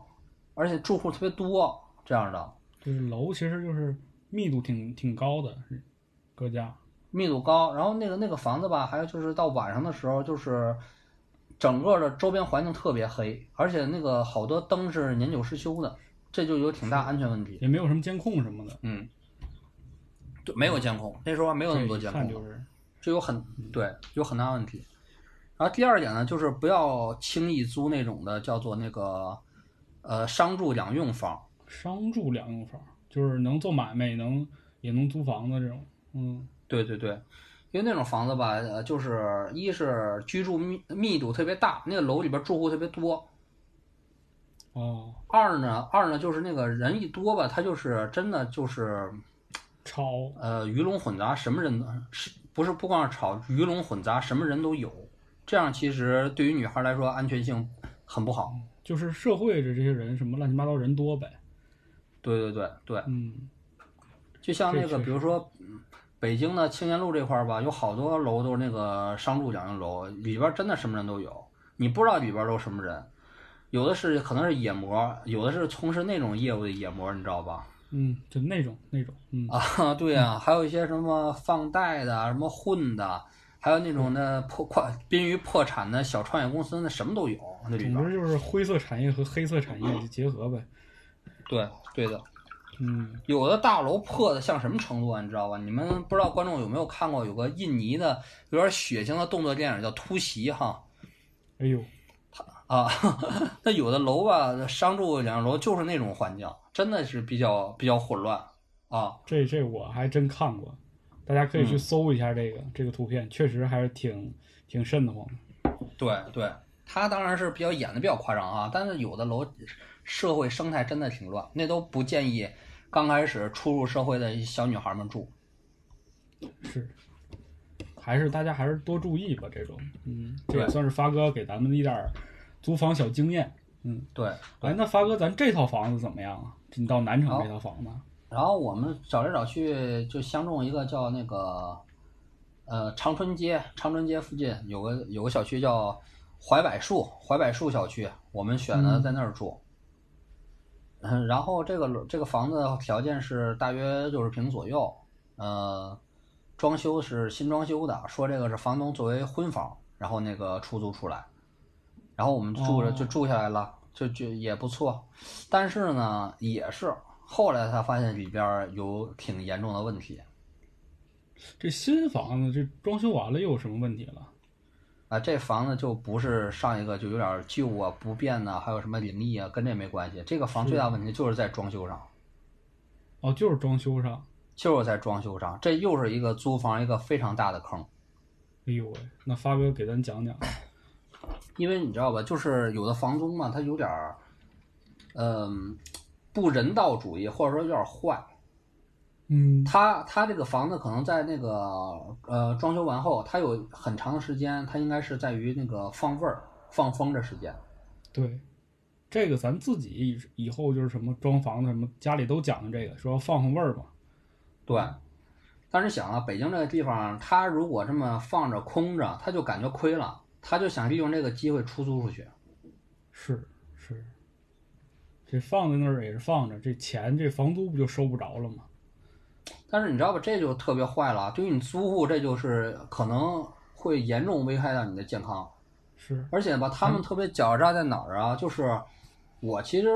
而且住户特别多，这样的就是楼其实就是密度挺挺高的，是各家。密度高。然后那个那个房子吧，还有就是到晚上的时候，就是整个的周边环境特别黑，而且那个好多灯是年久失修的，这就有挺大安全问题。也没有什么监控什么的，嗯，对，没有监控，那时候还没有那么多监控。就是这有很对有很大问题。然后第二点呢，就是不要轻易租那种的叫做那个呃商住两用房。商住两用房，就是能做买卖，能也能租房子这种。嗯，对对对，因为那种房子吧，呃，就是一是居住密密度特别大，那个楼里边住户特别多；哦，二呢，二呢就是那个人一多吧，他就是真的就是超呃鱼龙混杂，什么人都是不是不光是吵，鱼龙混杂，什么人都有。这样其实对于女孩来说安全性很不好。就是社会的这些人，什么乱七八糟人多呗。对对对对，嗯，就像那个，比如说，嗯北京的青年路这块儿吧，有好多楼都是那个商住两用楼，里边儿真的什么人都有，你不知道里边儿都什么人，有的是可能是野模，有的是从事那种业务的野模，你知道吧？嗯，就那种那种，嗯，啊，对呀、还有一些什么放贷的，什么混的，还有那种的破快濒于破产的小创业公司，那什么都有，那。总之就是灰色产业和黑色产业就结合呗。对对的。嗯，有的大楼破的像什么程度啊？你知道吧？你们不知道观众有没有看过有个印尼的有点血腥的动作电影叫《突袭》哈哎呦，他啊，(laughs) 那有的楼吧，商住两楼就是那种环境，真的是比较比较混乱啊。这这我还真看过，大家可以去嗯搜一下这个、这个图片，确实还是挺挺瘆得慌的。对对，他当然是比较演的比较夸张啊，但是有的楼社会生态真的挺乱，那都不建议刚开始初入社会的小女孩们住。是，还是大家还是多注意吧，这种，嗯，这也算是发哥给咱们的一点儿租房小经验。嗯，对，哎，那发哥，咱这套房子怎么样啊？你到南城这套房子，然后我们找来找去，就相中一个叫那个，呃，长春街，长春街附近有个有个小区叫槐柏树，槐柏树小区，我们选的嗯。在那儿住。嗯，然后这个楼这个房子条件是大约六十平左右，呃，装修是新装修的，说这个是房东作为婚房，然后那个出租出来，然后我们住着哦。就住下来了，就就也不错，但是呢，也是后来才发现里边有挺严重的问题这新房子这装修完了又有什么问题了？啊。这房子就不是上一个就有点旧啊、不便呐、还有什么灵异啊，跟这没关系。这个房最大问题就是在装修上，哦，就是装修上。就是在装修上，这又是一个租房一个非常大的坑。哎呦喂，那发哥给咱讲讲。(laughs) 因为你知道吧，就是有的房东嘛，他有点儿，嗯、不人道主义，或者说有点儿坏。嗯，他他这个房子可能在那个呃装修完后，他有很长的时间，他应该是在于那个放味儿、放风的时间。对，这个咱自己以以后就是什么装房子什么，家里都讲究这个，说要放放味儿嘛。对，但是想啊，北京这个地方，他如果这么放着空着，他就感觉亏了，他就想利用这个机会出租出去。是是，这放在那儿也是放着，这钱这房租不就收不着了吗？但是你知道吧，这就特别坏了，对于你租户，这就是可能会严重危害到你的健康。是，而且吧，他们特别狡诈在哪儿啊？就是我其实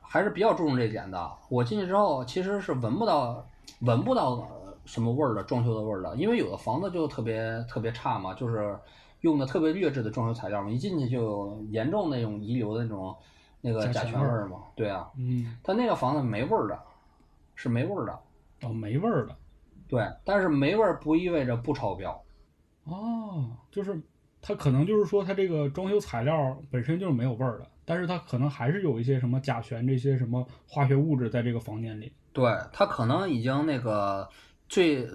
还是比较注重这一点的。我进去之后，其实是闻不到闻不到呃什么味儿的，装修的味儿的，因为有的房子就特别特别差嘛，就是用的特别劣质的装修材料嘛，一进去就有严重那种遗留的那种那个甲甲醛味儿醛味儿嘛。对啊，嗯，他那个房子没味儿的，是没味儿的。哦，没味儿的。对，但是没味儿不意味着不超标。哦，就是它可能就是说它这个装修材料本身就是没有味儿的，但是它可能还是有一些什么甲醛这些什么化学物质在这个房间里。对，它可能已经那个最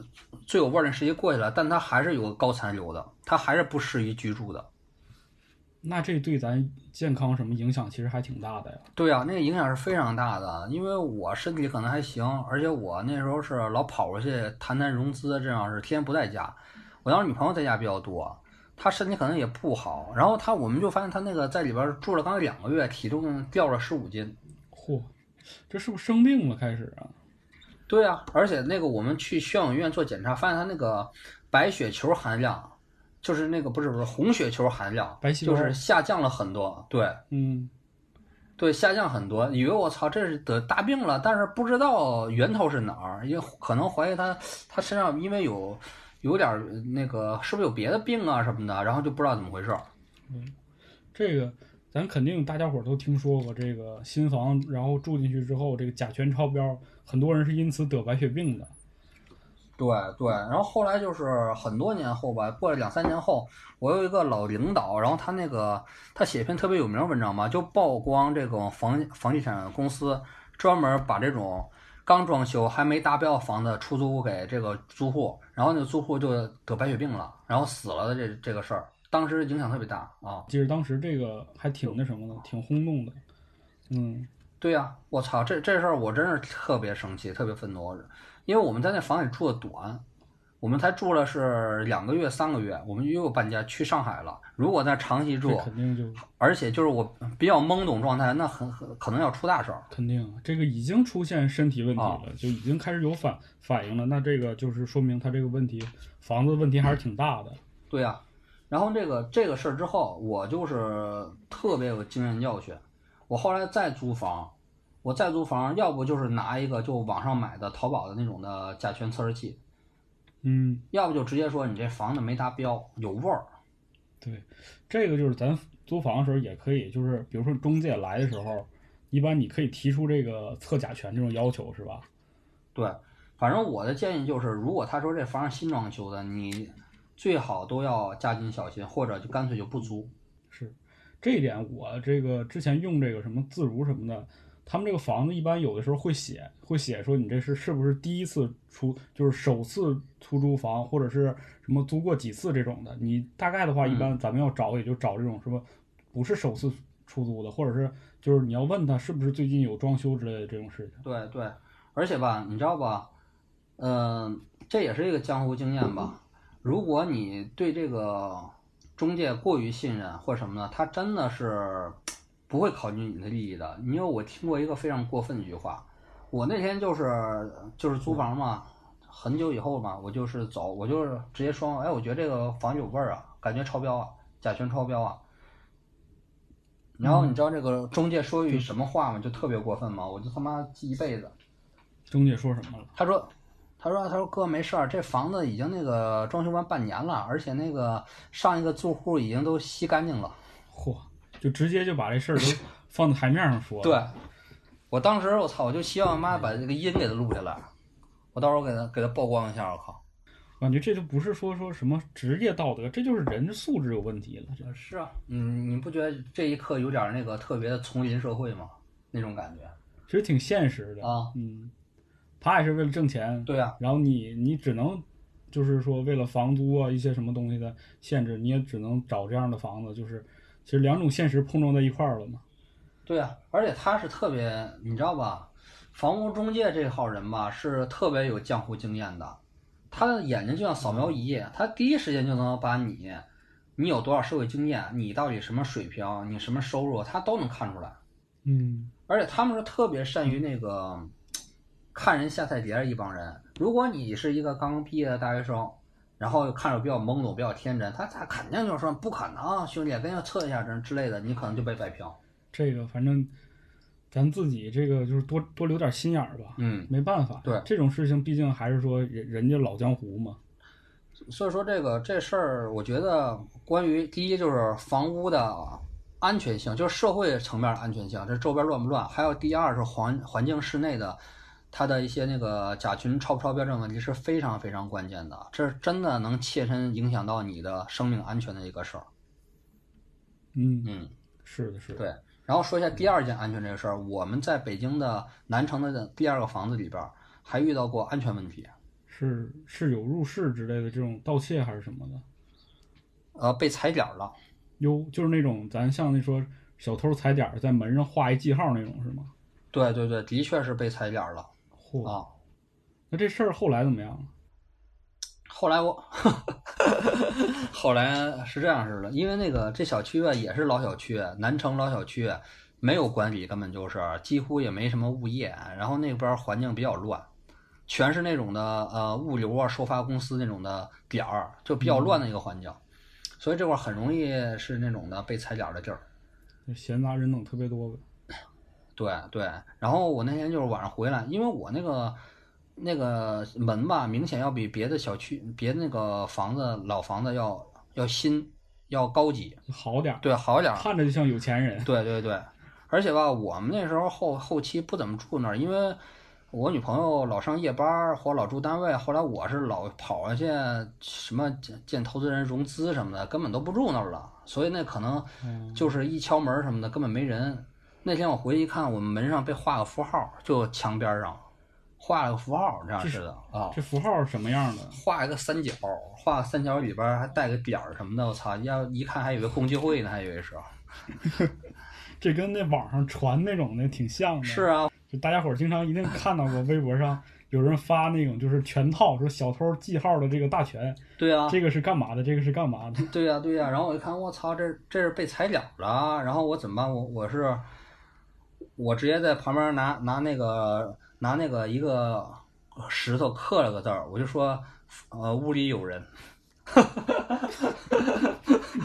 最有味儿的时期过去了，但它还是有个高残留的，它还是不适宜居住的。那这对咱健康什么影响其实还挺大的呀。对呀、那个影响是非常大的。因为我身体可能还行，而且我那时候是老跑出去谈谈融资，这样是天天不在家。我当时女朋友在家比较多，她身体可能也不好。然后她我们就发现她那个在里边住了刚两个月，体重掉了十五斤。嚯，这是不是生病了开始啊？对啊，而且那个我们去宣武医院做检查，发现他那个白血球含量，就是那个不是不是红血球含量，白细胞就是下降了很多。对，嗯，对，下降很多，以为我操这是得大病了，但是不知道源头是哪儿，也可能怀疑他他身上因为有有点那个是不是有别的病啊什么的，然后就不知道怎么回事嗯。这个咱肯定大家伙都听说过这个新房，然后住进去之后，这个甲醛超标，很多人是因此得白血病的。对对，然后后来就是很多年后吧，过了两三年后，我有一个老领导，然后他那个他写一篇特别有名的文章嘛，就曝光这种房房地产公司专门把这种刚装修还没达标房子出租给这个租户，然后那个租户就得白血病了，然后死了的这这个事儿，当时影响特别大啊。其实当时这个还挺那什么的，挺轰动的。嗯，对呀、我操，这这事儿我真是特别生气，特别愤怒，因为我们在那房里住的短，我们才住了是两个月、三个月，我们又搬家去上海了。如果在长期住，肯定就而且就是我比较懵懂状态，那很很可能要出大事儿。肯定这个已经出现身体问题啊了，就已经开始有反反应了。那这个就是说明他这个问题，房子问题还是挺大的。对呀、然后这个这个事儿之后，我就是特别有经验教训。我后来再租房，我再租房，要不就是拿一个就网上买的淘宝的那种的甲醛测试器，嗯，要不就直接说你这房子没达标，有味儿。对，这个就是咱租房的时候也可以，就是比如说中介来的时候，一般你可以提出这个测甲醛这种要求，是吧？对，反正我的建议就是，如果他说这房是新装修的，你最好都要加紧小心，或者就干脆就不租。是，这一点我这个之前用这个什么自如什么的，他们这个房子一般有的时候会写，会写说你这是是不是第一次出，就是首次出租房，或者是什么租过几次这种的。你大概的话，一般咱们要找也就找这种什么不是首次出租的，或者是就是你要问他是不是最近有装修之类的这种事情。对对，而且吧，你知道吧，嗯、这也是一个江湖经验吧。如果你对这个中介过于信任或者什么呢，他真的是不会考虑你的利益的。因为我听过一个非常过分的一句话，我那天就是就是租房嘛，很久以后嘛，我就是走，我就是直接说，哎，我觉得这个房有味儿啊，感觉超标啊，甲醛超标啊。然后你知道这个中介说一句什么话吗？就特别过分吗？我就他妈记一辈子。中介说什么了？他说，他说，他说哥没事儿，这房子已经那个装修完半年了，而且那个上一个住户已经都吸干净了。嚯，就直接就把这事儿都 (laughs) 放在台面上说。对，我当时我操，我就希望妈把这个音给他录下来，我到时候给他给他曝光一下，我靠。感觉这就不是说说什么职业道德，这就是人素质有问题了。这是啊，嗯，你不觉得这一刻有点那个特别的丛林社会吗？那种感觉其实挺现实的。啊，嗯，他也是为了挣钱，对啊，然后你你只能就是说为了房租啊一些什么东西的限制，你也只能找这样的房子，就是其实两种现实碰撞在一块儿了嘛。对啊，而且他是特别，你知道吧？房屋中介这号人吧，是特别有江湖经验的。他的眼睛就像扫描仪，他第一时间就能把你，你有多少社会经验，你到底什么水平，你什么收入，他都能看出来。嗯，而且他们是特别善于那个看人下菜碟儿一帮人。如果你是一个刚刚毕业的大学生，然后看着比较懵懂、比较天真，他他肯定就说不可能，兄弟，跟要测一下这之类的，你可能就被摆平。这个反正咱自己这个就是多多留点心眼儿吧。嗯，没办法，对这种事情毕竟还是说人人家老江湖嘛。所以说这个这事儿，我觉得关于第一就是房屋的安全性，就是社会层面的安全性，这周边乱不乱；还有第二是环环境室内的，它的一些那个甲醛超不超标这种问题是非常非常关键的，这真的能切身影响到你的生命安全的一个事儿。嗯，嗯，是的，是的。对。然后说一下第二件安全这个事儿，我们在北京的南城的第二个房子里边儿还遇到过安全问题。是是有入室之类的这种盗窃还是什么的？呃，被踩点儿了。哟，就是那种咱像那说小偷踩点儿在门上画一记号那种是吗？对对对，的确是被踩点儿了嚯，啊。那这事儿后来怎么样了？后来我，(laughs) 后来是这样式的，因为那个这小区啊也是老小区，南城老小区，没有管理，根本就是几乎也没什么物业，然后那边环境比较乱，全是那种的呃物流啊、收发公司那种的点儿，就比较乱的一个环境，所以这块儿很容易是那种的被踩点儿的地儿。闲杂人等特别多呗。对对，然后我那天就是晚上回来，因为我那个那个门吧，明显要比别的小区、别的那个房子老房子要要新，要高级，好点儿，对，好点儿。看着就像有钱人。对对对，而且吧，我们那时候后后期不怎么住那儿，因为我女朋友老上夜班儿或老住单位，后来我是老跑下去什么见见投资人融资什么的，根本都不住那儿了，所以那可能嗯，就是一敲门什么的根本没人。那天我回去一看，我们门上被画个符号，就墙边上画了个符号，这样似的啊，这符号是什么样的？画一个三角，画三角里边还带个点儿什么的，我操，要一看还以为共济会呢，还以为是。(laughs) 这跟那网上传那种的挺像的。是，啊，就大家伙儿经常一定看到过微博上有人发那种就是全套，说小偷记号的这个大全，对啊，这个是干嘛的，这个是干嘛的。对呀、对呀、然后我一看，我操，这这是被踩点了，然后我怎么办？我我是我直接在旁边拿拿那个拿那个一个石头刻了个字儿，我就说，呃，屋里有人，(laughs)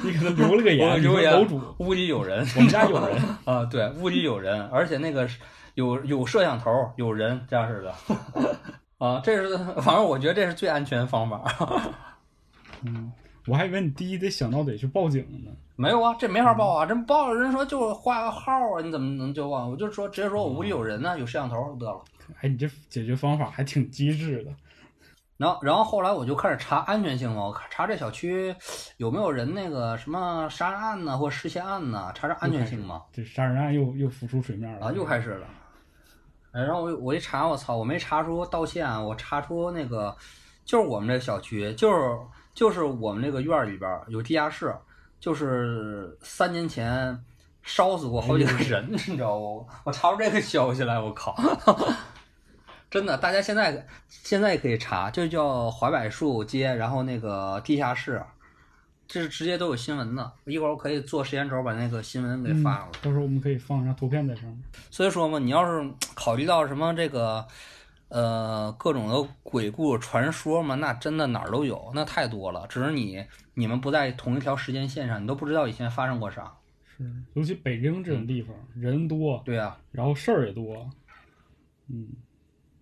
你给他留了个言，(laughs) 留言楼主，屋里有人，我们家有人。(laughs) 啊，对，屋里有人，而且那个有有摄像头，有人这样式的。啊，这是反正我觉得这是最安全的方法。嗯，我还以为你第一得想到得去报警呢。没有啊，这没法报啊，这报了人说就是画个号啊，你怎么能就忘？我就说直接说我屋里有人呢，有摄像头就得了。(laughs) 哎，你这解决方法还挺机智的。然后，然后后来我就开始查安全性嘛，我查这小区有没有人那个什么杀人案呢，或失窃案呢，查查安全性嘛。这杀人案又又浮出水面了啊，又开始了。哎，然后我我一查，我操，我没查出盗窃案，我查出那个就是我们这小区，就是就是我们这个院儿里边儿有地下室，就是三年前烧死过好几个人，(laughs) 你知道不？我查出这个消息来，我靠！(laughs) 真的，大家现在现在可以查，就叫槐柏树街，然后那个地下室，这是直接都有新闻的。一会儿我可以做时间轴把那个新闻给发过来。到时候我们可以放上图片在上面。所以说嘛，你要是考虑到什么这个，呃，各种的鬼故传说嘛，那真的哪儿都有，那太多了。只是你你们不在同一条时间线上，你都不知道以前发生过啥。是，尤其北京这种地方，人多，对啊、然后事儿也多，嗯，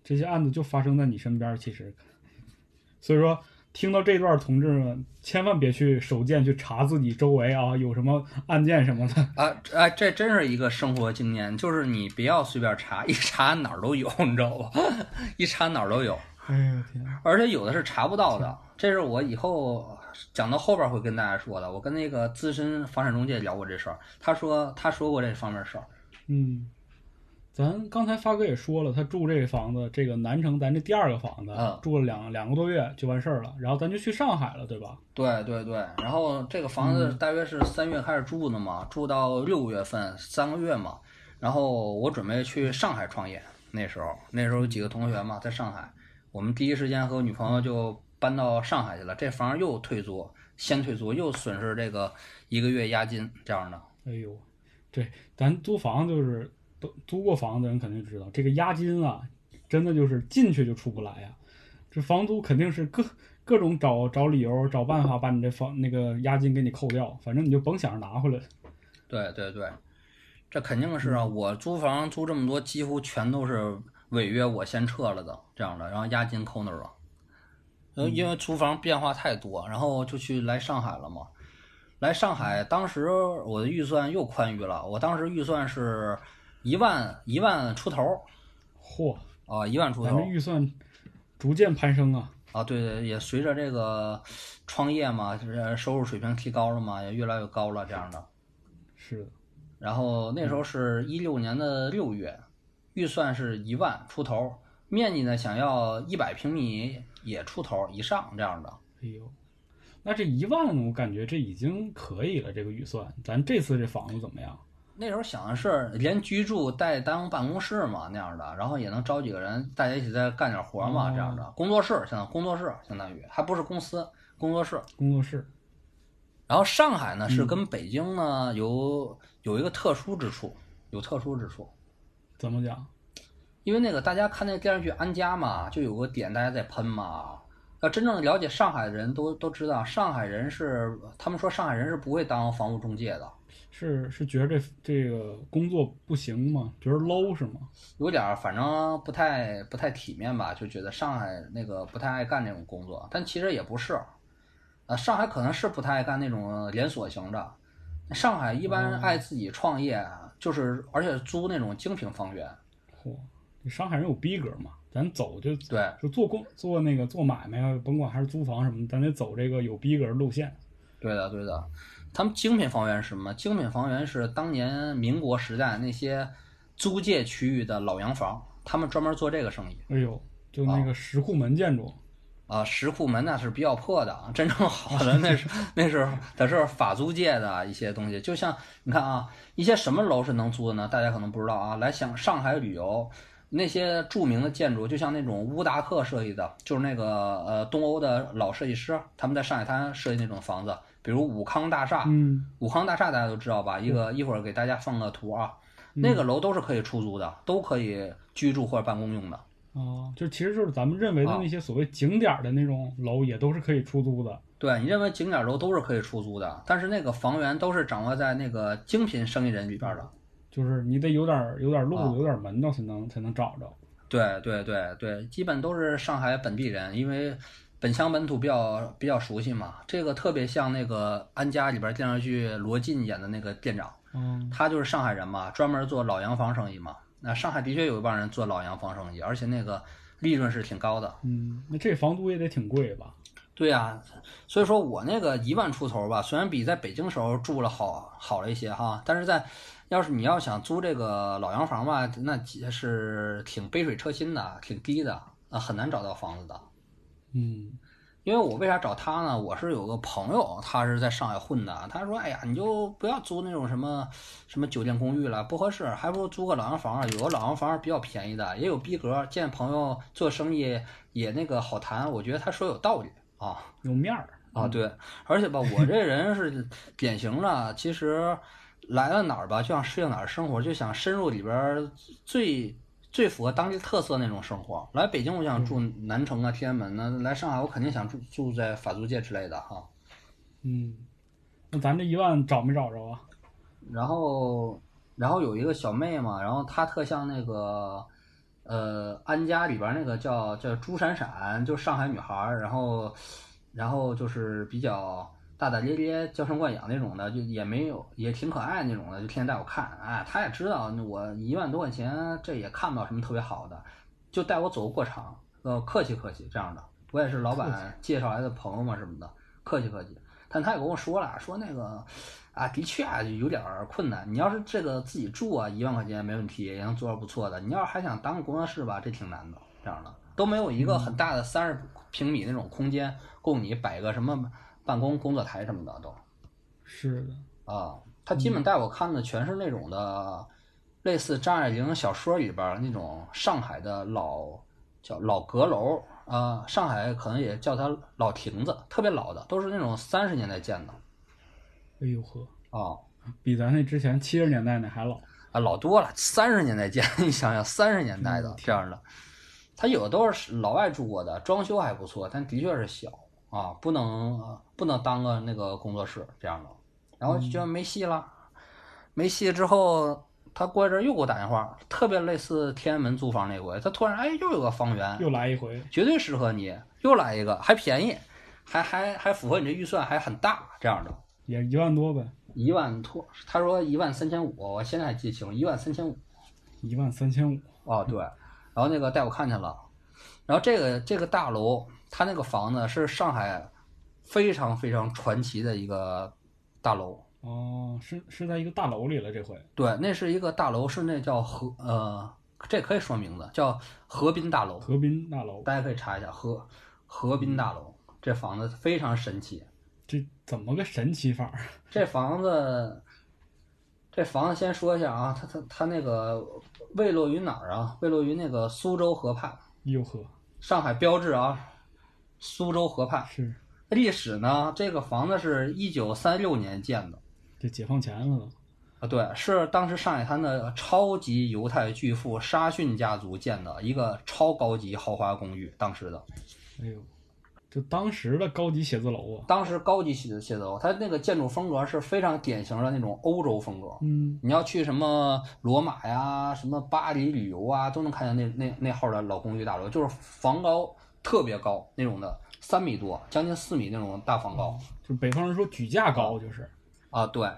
这些案子就发生在你身边，其实，所以说听到这段，同志们千万别去手贱去查自己周围啊有什么案件什么的，啊，这哎，这真是一个生活经验，就是你不要随便查，一查哪儿都有，你知道吧？(laughs) 一查哪儿都有，哎呀天啊，而且有的是查不到的。这是我以后讲到后边会跟大家说的。我跟那个资深房产中介聊过这事儿，他说他说过这方面事儿。嗯。咱刚才发哥也说了，他住这房子，这个南城咱这第二个房子，嗯住了两两个多月就完事儿了，然后咱就去上海了，对吧？对对对，然后这个房子大约是三月开始住的嘛，住到六月份，三个月嘛。然后我准备去上海创业，那时候那时候有几个同学嘛，在上海，我们第一时间和我女朋友就搬到上海去了。这房又退租，先退租又损失这个一个月押金这样的。哎呦，对咱租房就是都租过房的人肯定知道，这个押金啊，真的就是进去就出不来呀。这房租肯定是各各种找找理由、找办法把你这房那个押金给你扣掉，反正你就甭想着拿回来。(laughs) 对对对，这肯定是啊！我租房租这么多，几乎全都是违约我先撤了的这样的，然后押金扣那儿了。呃，因为租房变化太多，然后就去来上海了嘛。来上海，当时我的预算又宽裕了，我当时预算是一万一万出头嚯，啊，一万出头咱们预算逐渐攀升啊！啊，对对，也随着这个创业嘛，就是收入水平提高了嘛，也越来越高了这样的。是的，然后那时候是一六年的六月，预算是一万出头，面积呢想要一百平米也出头以上这样的。哎呦，那这一万我感觉这已经可以了，这个预算。咱这次这房子怎么样？那时候想的是连居住带当办公室嘛那样的，然后也能招几个人，大家一起再干点活嘛哦这样的。工作室相当工作室相当于还不是公司工作室。工作室然后上海呢是嗯跟北京呢有有一个特殊之处，有特殊之处，怎么讲？因为那个大家看那电视剧《安家》嘛，就有个点大家在喷嘛。要真正了解上海的人都都知道，上海人是他们说上海人是不会当房屋中介的，是是觉得这这个工作不行吗？觉得 low 是吗？有点儿反正不太不太体面吧，就觉得上海那个不太爱干这种工作，但其实也不是，呃，上海可能是不太爱干那种连锁型的，上海一般哦爱自己创业，就是而且租那种精品房源，嚯，这上海人有逼格嘛？咱走就对就做工做那个做买卖啊，甭管还是租房什么，咱得走这个有逼格的路线。对的对的，他们精品房源是什么？精品房源是当年民国时代那些租界区域的老洋房，他们专门做这个生意。哎呦，就那个石库门建筑，啊，石库门那是比较破的，(laughs) 真正好的那是 (laughs) 那是它是法租界的一些东西。就像你看啊，一些什么楼是能租的呢？大家可能不知道啊。来想上海旅游，那些著名的建筑，就像那种乌达克设计的，就是那个呃东欧的老设计师，他们在上海滩设计那种房子，比如武康大厦。嗯，武康大厦大家都知道吧？一个一会儿给大家放个图啊，那个楼都是可以出租的，都可以居住或者办公用的。哦，就其实就是咱们认为的啊那些所谓景点儿的那种楼，也都是可以出租的。对你认为景点楼都是可以出租的，但是那个房源都是掌握在那个精品生意人里边的。就是你得有点有点儿路啊，有点门道才能才能找着。对对对对，基本都是上海本地人，因为本乡本土比较比较熟悉嘛。这个特别像那个《安家》里边电视剧罗晋演的那个店长，嗯，他就是上海人嘛，专门做老洋房生意嘛。那上海的确有一帮人做老洋房生意，而且那个利润是挺高的。嗯，那这房租也得挺贵吧？对呀、所以说我那个一万出头吧，虽然比在北京时候住了好好了一些哈，但是在要是你要想租这个老洋房吧，那是挺杯水车薪的，挺低的，啊，很难找到房子的。嗯，因为我为啥找他呢？我是有个朋友，他是在上海混的，他说：“哎呀，你就不要租那种什么什么酒店公寓了，不合适，还不如租个老洋房啊。有个老洋房比较便宜的，也有逼格，见朋友做生意也那个好谈。我觉得他说有道理啊。”有面儿啊，对，而且吧，我这人是典型的，其实来了哪儿吧，就想适应哪儿生活，就想深入里边儿最最符合当地特色那种生活。来北京，我想住南城啊、天安门呢；来上海，我肯定想住住在法租界之类的哈。嗯，那咱这一万找没找着啊？然后，然后有一个小妹嘛，然后她特像那个，呃，安家里边那个叫叫朱闪闪，就上海女孩儿，然后，然后就是比较大大咧咧、娇生惯养那种的，就也没有也挺可爱那种的，就天天带我看，哎，他也知道我一万多块钱，这也看不到什么特别好的，就带我走个过场，呃，客气客气这样的，我也是老板介绍来的朋友嘛什么的，客气客气。但他也跟我说了，说那个啊，的确啊有点儿困难。你要是这个自己住啊，一万块钱没问题，也能做到不错的。你要是还想当个工作室吧，这挺难的。这样的都没有一个很大的三十平米那种空间供你摆个什么办公工作台什么的都是的，啊。他基本带我看的全是那种的，类似张爱玲小说里边那种上海的老叫老阁楼啊，上海可能也叫它老亭子，特别老的，都是那种三十年代建的哎呦呵，啊。比咱那之前七十年代那还老。啊，老多了，三十年代建，(laughs) 你想想，三十年代的嗯这样的，他有的都是老外住过的，装修还不错，但的确是小啊，不能呃不能当个那个工作室这样的。然后就觉得没戏了，没戏之后，他过一阵儿又给我打电话，特别类似天安门租房那回，他突然哎又有个房源，又来一回，绝对适合你，又来一个，还便宜，还还还符合你这预算，还很大这样的。也一万多呗，一万多，他说一万三千五，我现在还记清，一万三千五。一万三千五。哦，对，然后那个带我看去了，然后这个这个大楼，它那个房子是上海非常非常传奇的一个大楼。哦，是是在一个大楼里了，这回。对，那是一个大楼，是那叫河呃，这可以说名字，叫河滨大楼，河滨大楼。大家可以查一下河河滨大楼，这房子非常神奇。这怎么个神奇法儿？(laughs) 这房子，这房子先说一下啊，它它它那个位落于哪儿啊？位落于那个苏州河畔，哟呵，上海标志啊，苏州河畔。是历史呢，这个房子是一九三六年建的这解放前了都。啊，对，是当时上海滩的超级犹太巨富沙逊家族建的一个超高级豪华公寓，当时的。哎呦，就当时的高级写字楼啊。当时高级写写字楼，它那个建筑风格是非常典型的那种欧洲风格。嗯，你要去什么罗马呀、什么巴黎旅游啊，都能看见那那那号的老公寓大楼，就是房高特别高那种的，三米多，将近四米那种大房高就北方人说举架高，就是。啊。对，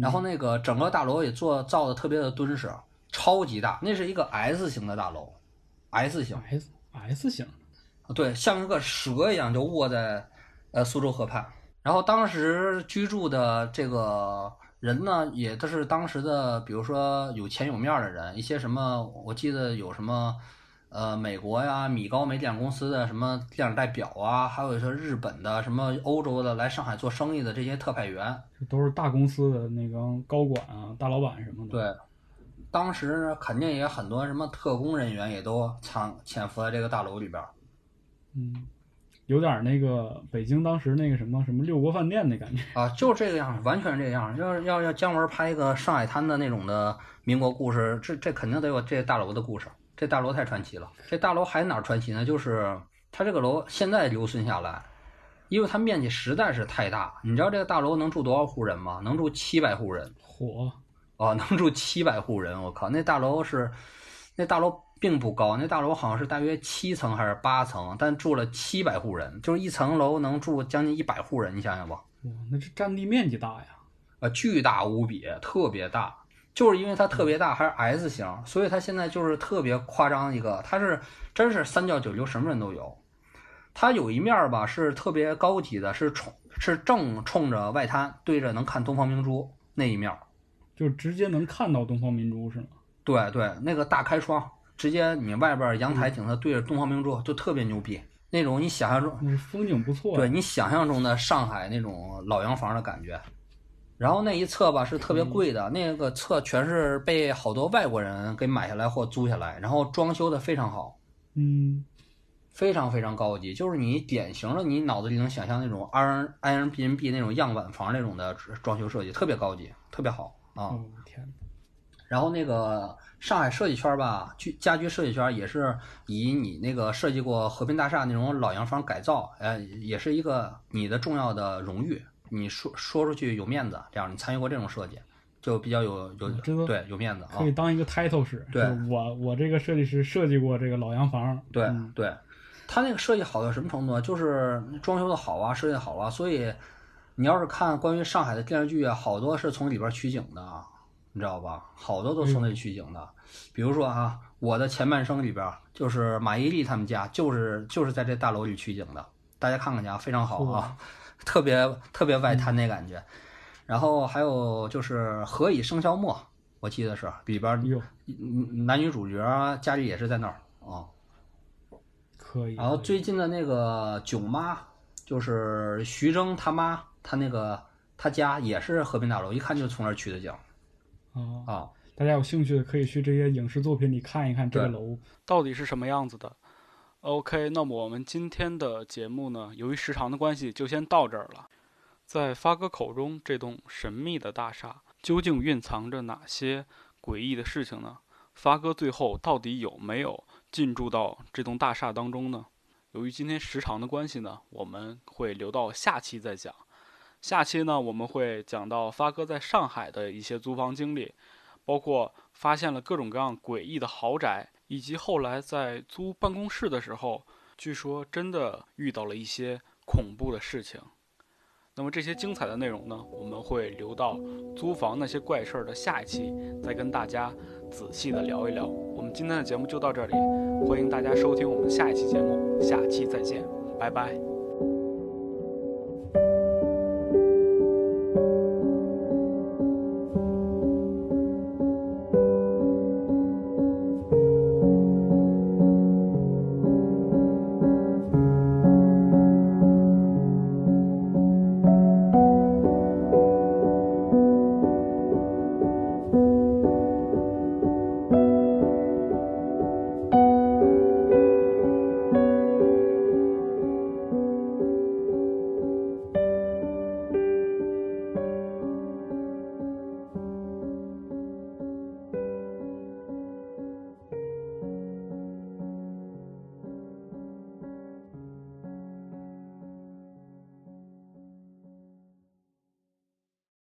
然后那个整个大楼也做造的特别的敦实，超级大，那是一个 S 型的大楼，S 型，S S 型，对，像一个蛇一样就卧在呃苏州河畔。然后当时居住的这个人呢，也都是当时的，比如说有钱有面儿的人，一些什么，我记得有什么，呃，美国呀、米高梅电影公司的什么电影代表啊，还有一些日本的、什么欧洲的来上海做生意的这些特派员，都是大公司的那个高管啊、大老板什么的。对，当时肯定也很多什么特工人员也都藏潜伏在这个大楼里边儿。嗯，有点那个北京当时那个什么什么六国饭店的感觉。啊，就这个样，完全是这个样。要要要姜文拍一个上海滩的那种的民国故事，这这肯定得有这大楼的故事。这大楼太传奇了。这大楼还哪儿传奇呢？就是它这个楼现在留存下来，因为它面积实在是太大。你知道这个大楼能住多少户人吗？能住七百户人火，哦，能住七百户人。我靠，那大楼是，那大楼并不高，那大楼好像是大约七层还是八层，但住了七百户人，就是一层楼能住将近一百户人，你想想吧。哇，那这占地面积大呀。啊，巨大无比，特别大，就是因为它特别大，还是 S 型，所以它现在就是特别夸张一个，它是真是三教九流什么人都有。它有一面儿吧是特别高级的，是冲是正冲着外滩，对着能看东方明珠那一面儿。就直接能看到东方明珠是吗？对对，那个大开窗，直接你外边儿阳台景色对着东方明珠，就特别牛逼。那种你想象中，那风景不错呀。对你想象中的上海那种老洋房的感觉。然后那一侧吧是特别贵的，那个侧全是被好多外国人给买下来或租下来，然后装修的非常好，嗯，非常非常高级，就是你典型的你脑子里能想象那种 R Airbnb 那种样板房那种的装修设计，特别高级，特别好啊。哦天哪，然后那个上海设计圈吧，居家居设计圈也是以你那个设计过和平大厦那种老洋房改造，呃，也是一个你的重要的荣誉。你说说出去有面子，这样你参与过这种设计，就比较有有对有面子啊可。以当一个 title 使。对我我这个设计师设计过这个老洋房。对嗯对，他那个设计好到什么程度呢？就是装修的好啊，设计得好啊，所以你要是看关于上海的电视剧啊，好多是从里边取景的啊，你知道吧？好多都从那里取景的。比如说啊，我的前半生里边就是马伊琍他们家，就是就是在这大楼里取景的，大家看看去啊，非常好啊，特别特别外滩那感觉。然后还有就是《何以笙箫默》，我记得是里边男女主角家里也是在那儿啊。可以。然后最近的那个囧妈，就是徐峥他妈，他那个他家也是和平大楼，一看就从那儿取的景啊，啊。大家有兴趣的可以去这些影视作品里看一看这个楼。到底是什么样子的？OK，那么我们今天的节目呢，由于时长的关系，就先到这儿了。在发哥口中，这栋神秘的大厦究竟蕴藏着哪些诡异的事情呢？发哥最后到底有没有进驻到这栋大厦当中呢？由于今天时长的关系呢，我们会留到下期再讲。下期呢，我们会讲到发哥在上海的一些租房经历，包括发现了各种各样诡异的豪宅，以及后来在租办公室的时候，据说真的遇到了一些恐怖的事情。那么这些精彩的内容呢，我们会留到租房那些怪事儿的下一期，再跟大家仔细的聊一聊。我们今天的节目就到这里，欢迎大家收听我们下一期节目，下期再见，拜拜。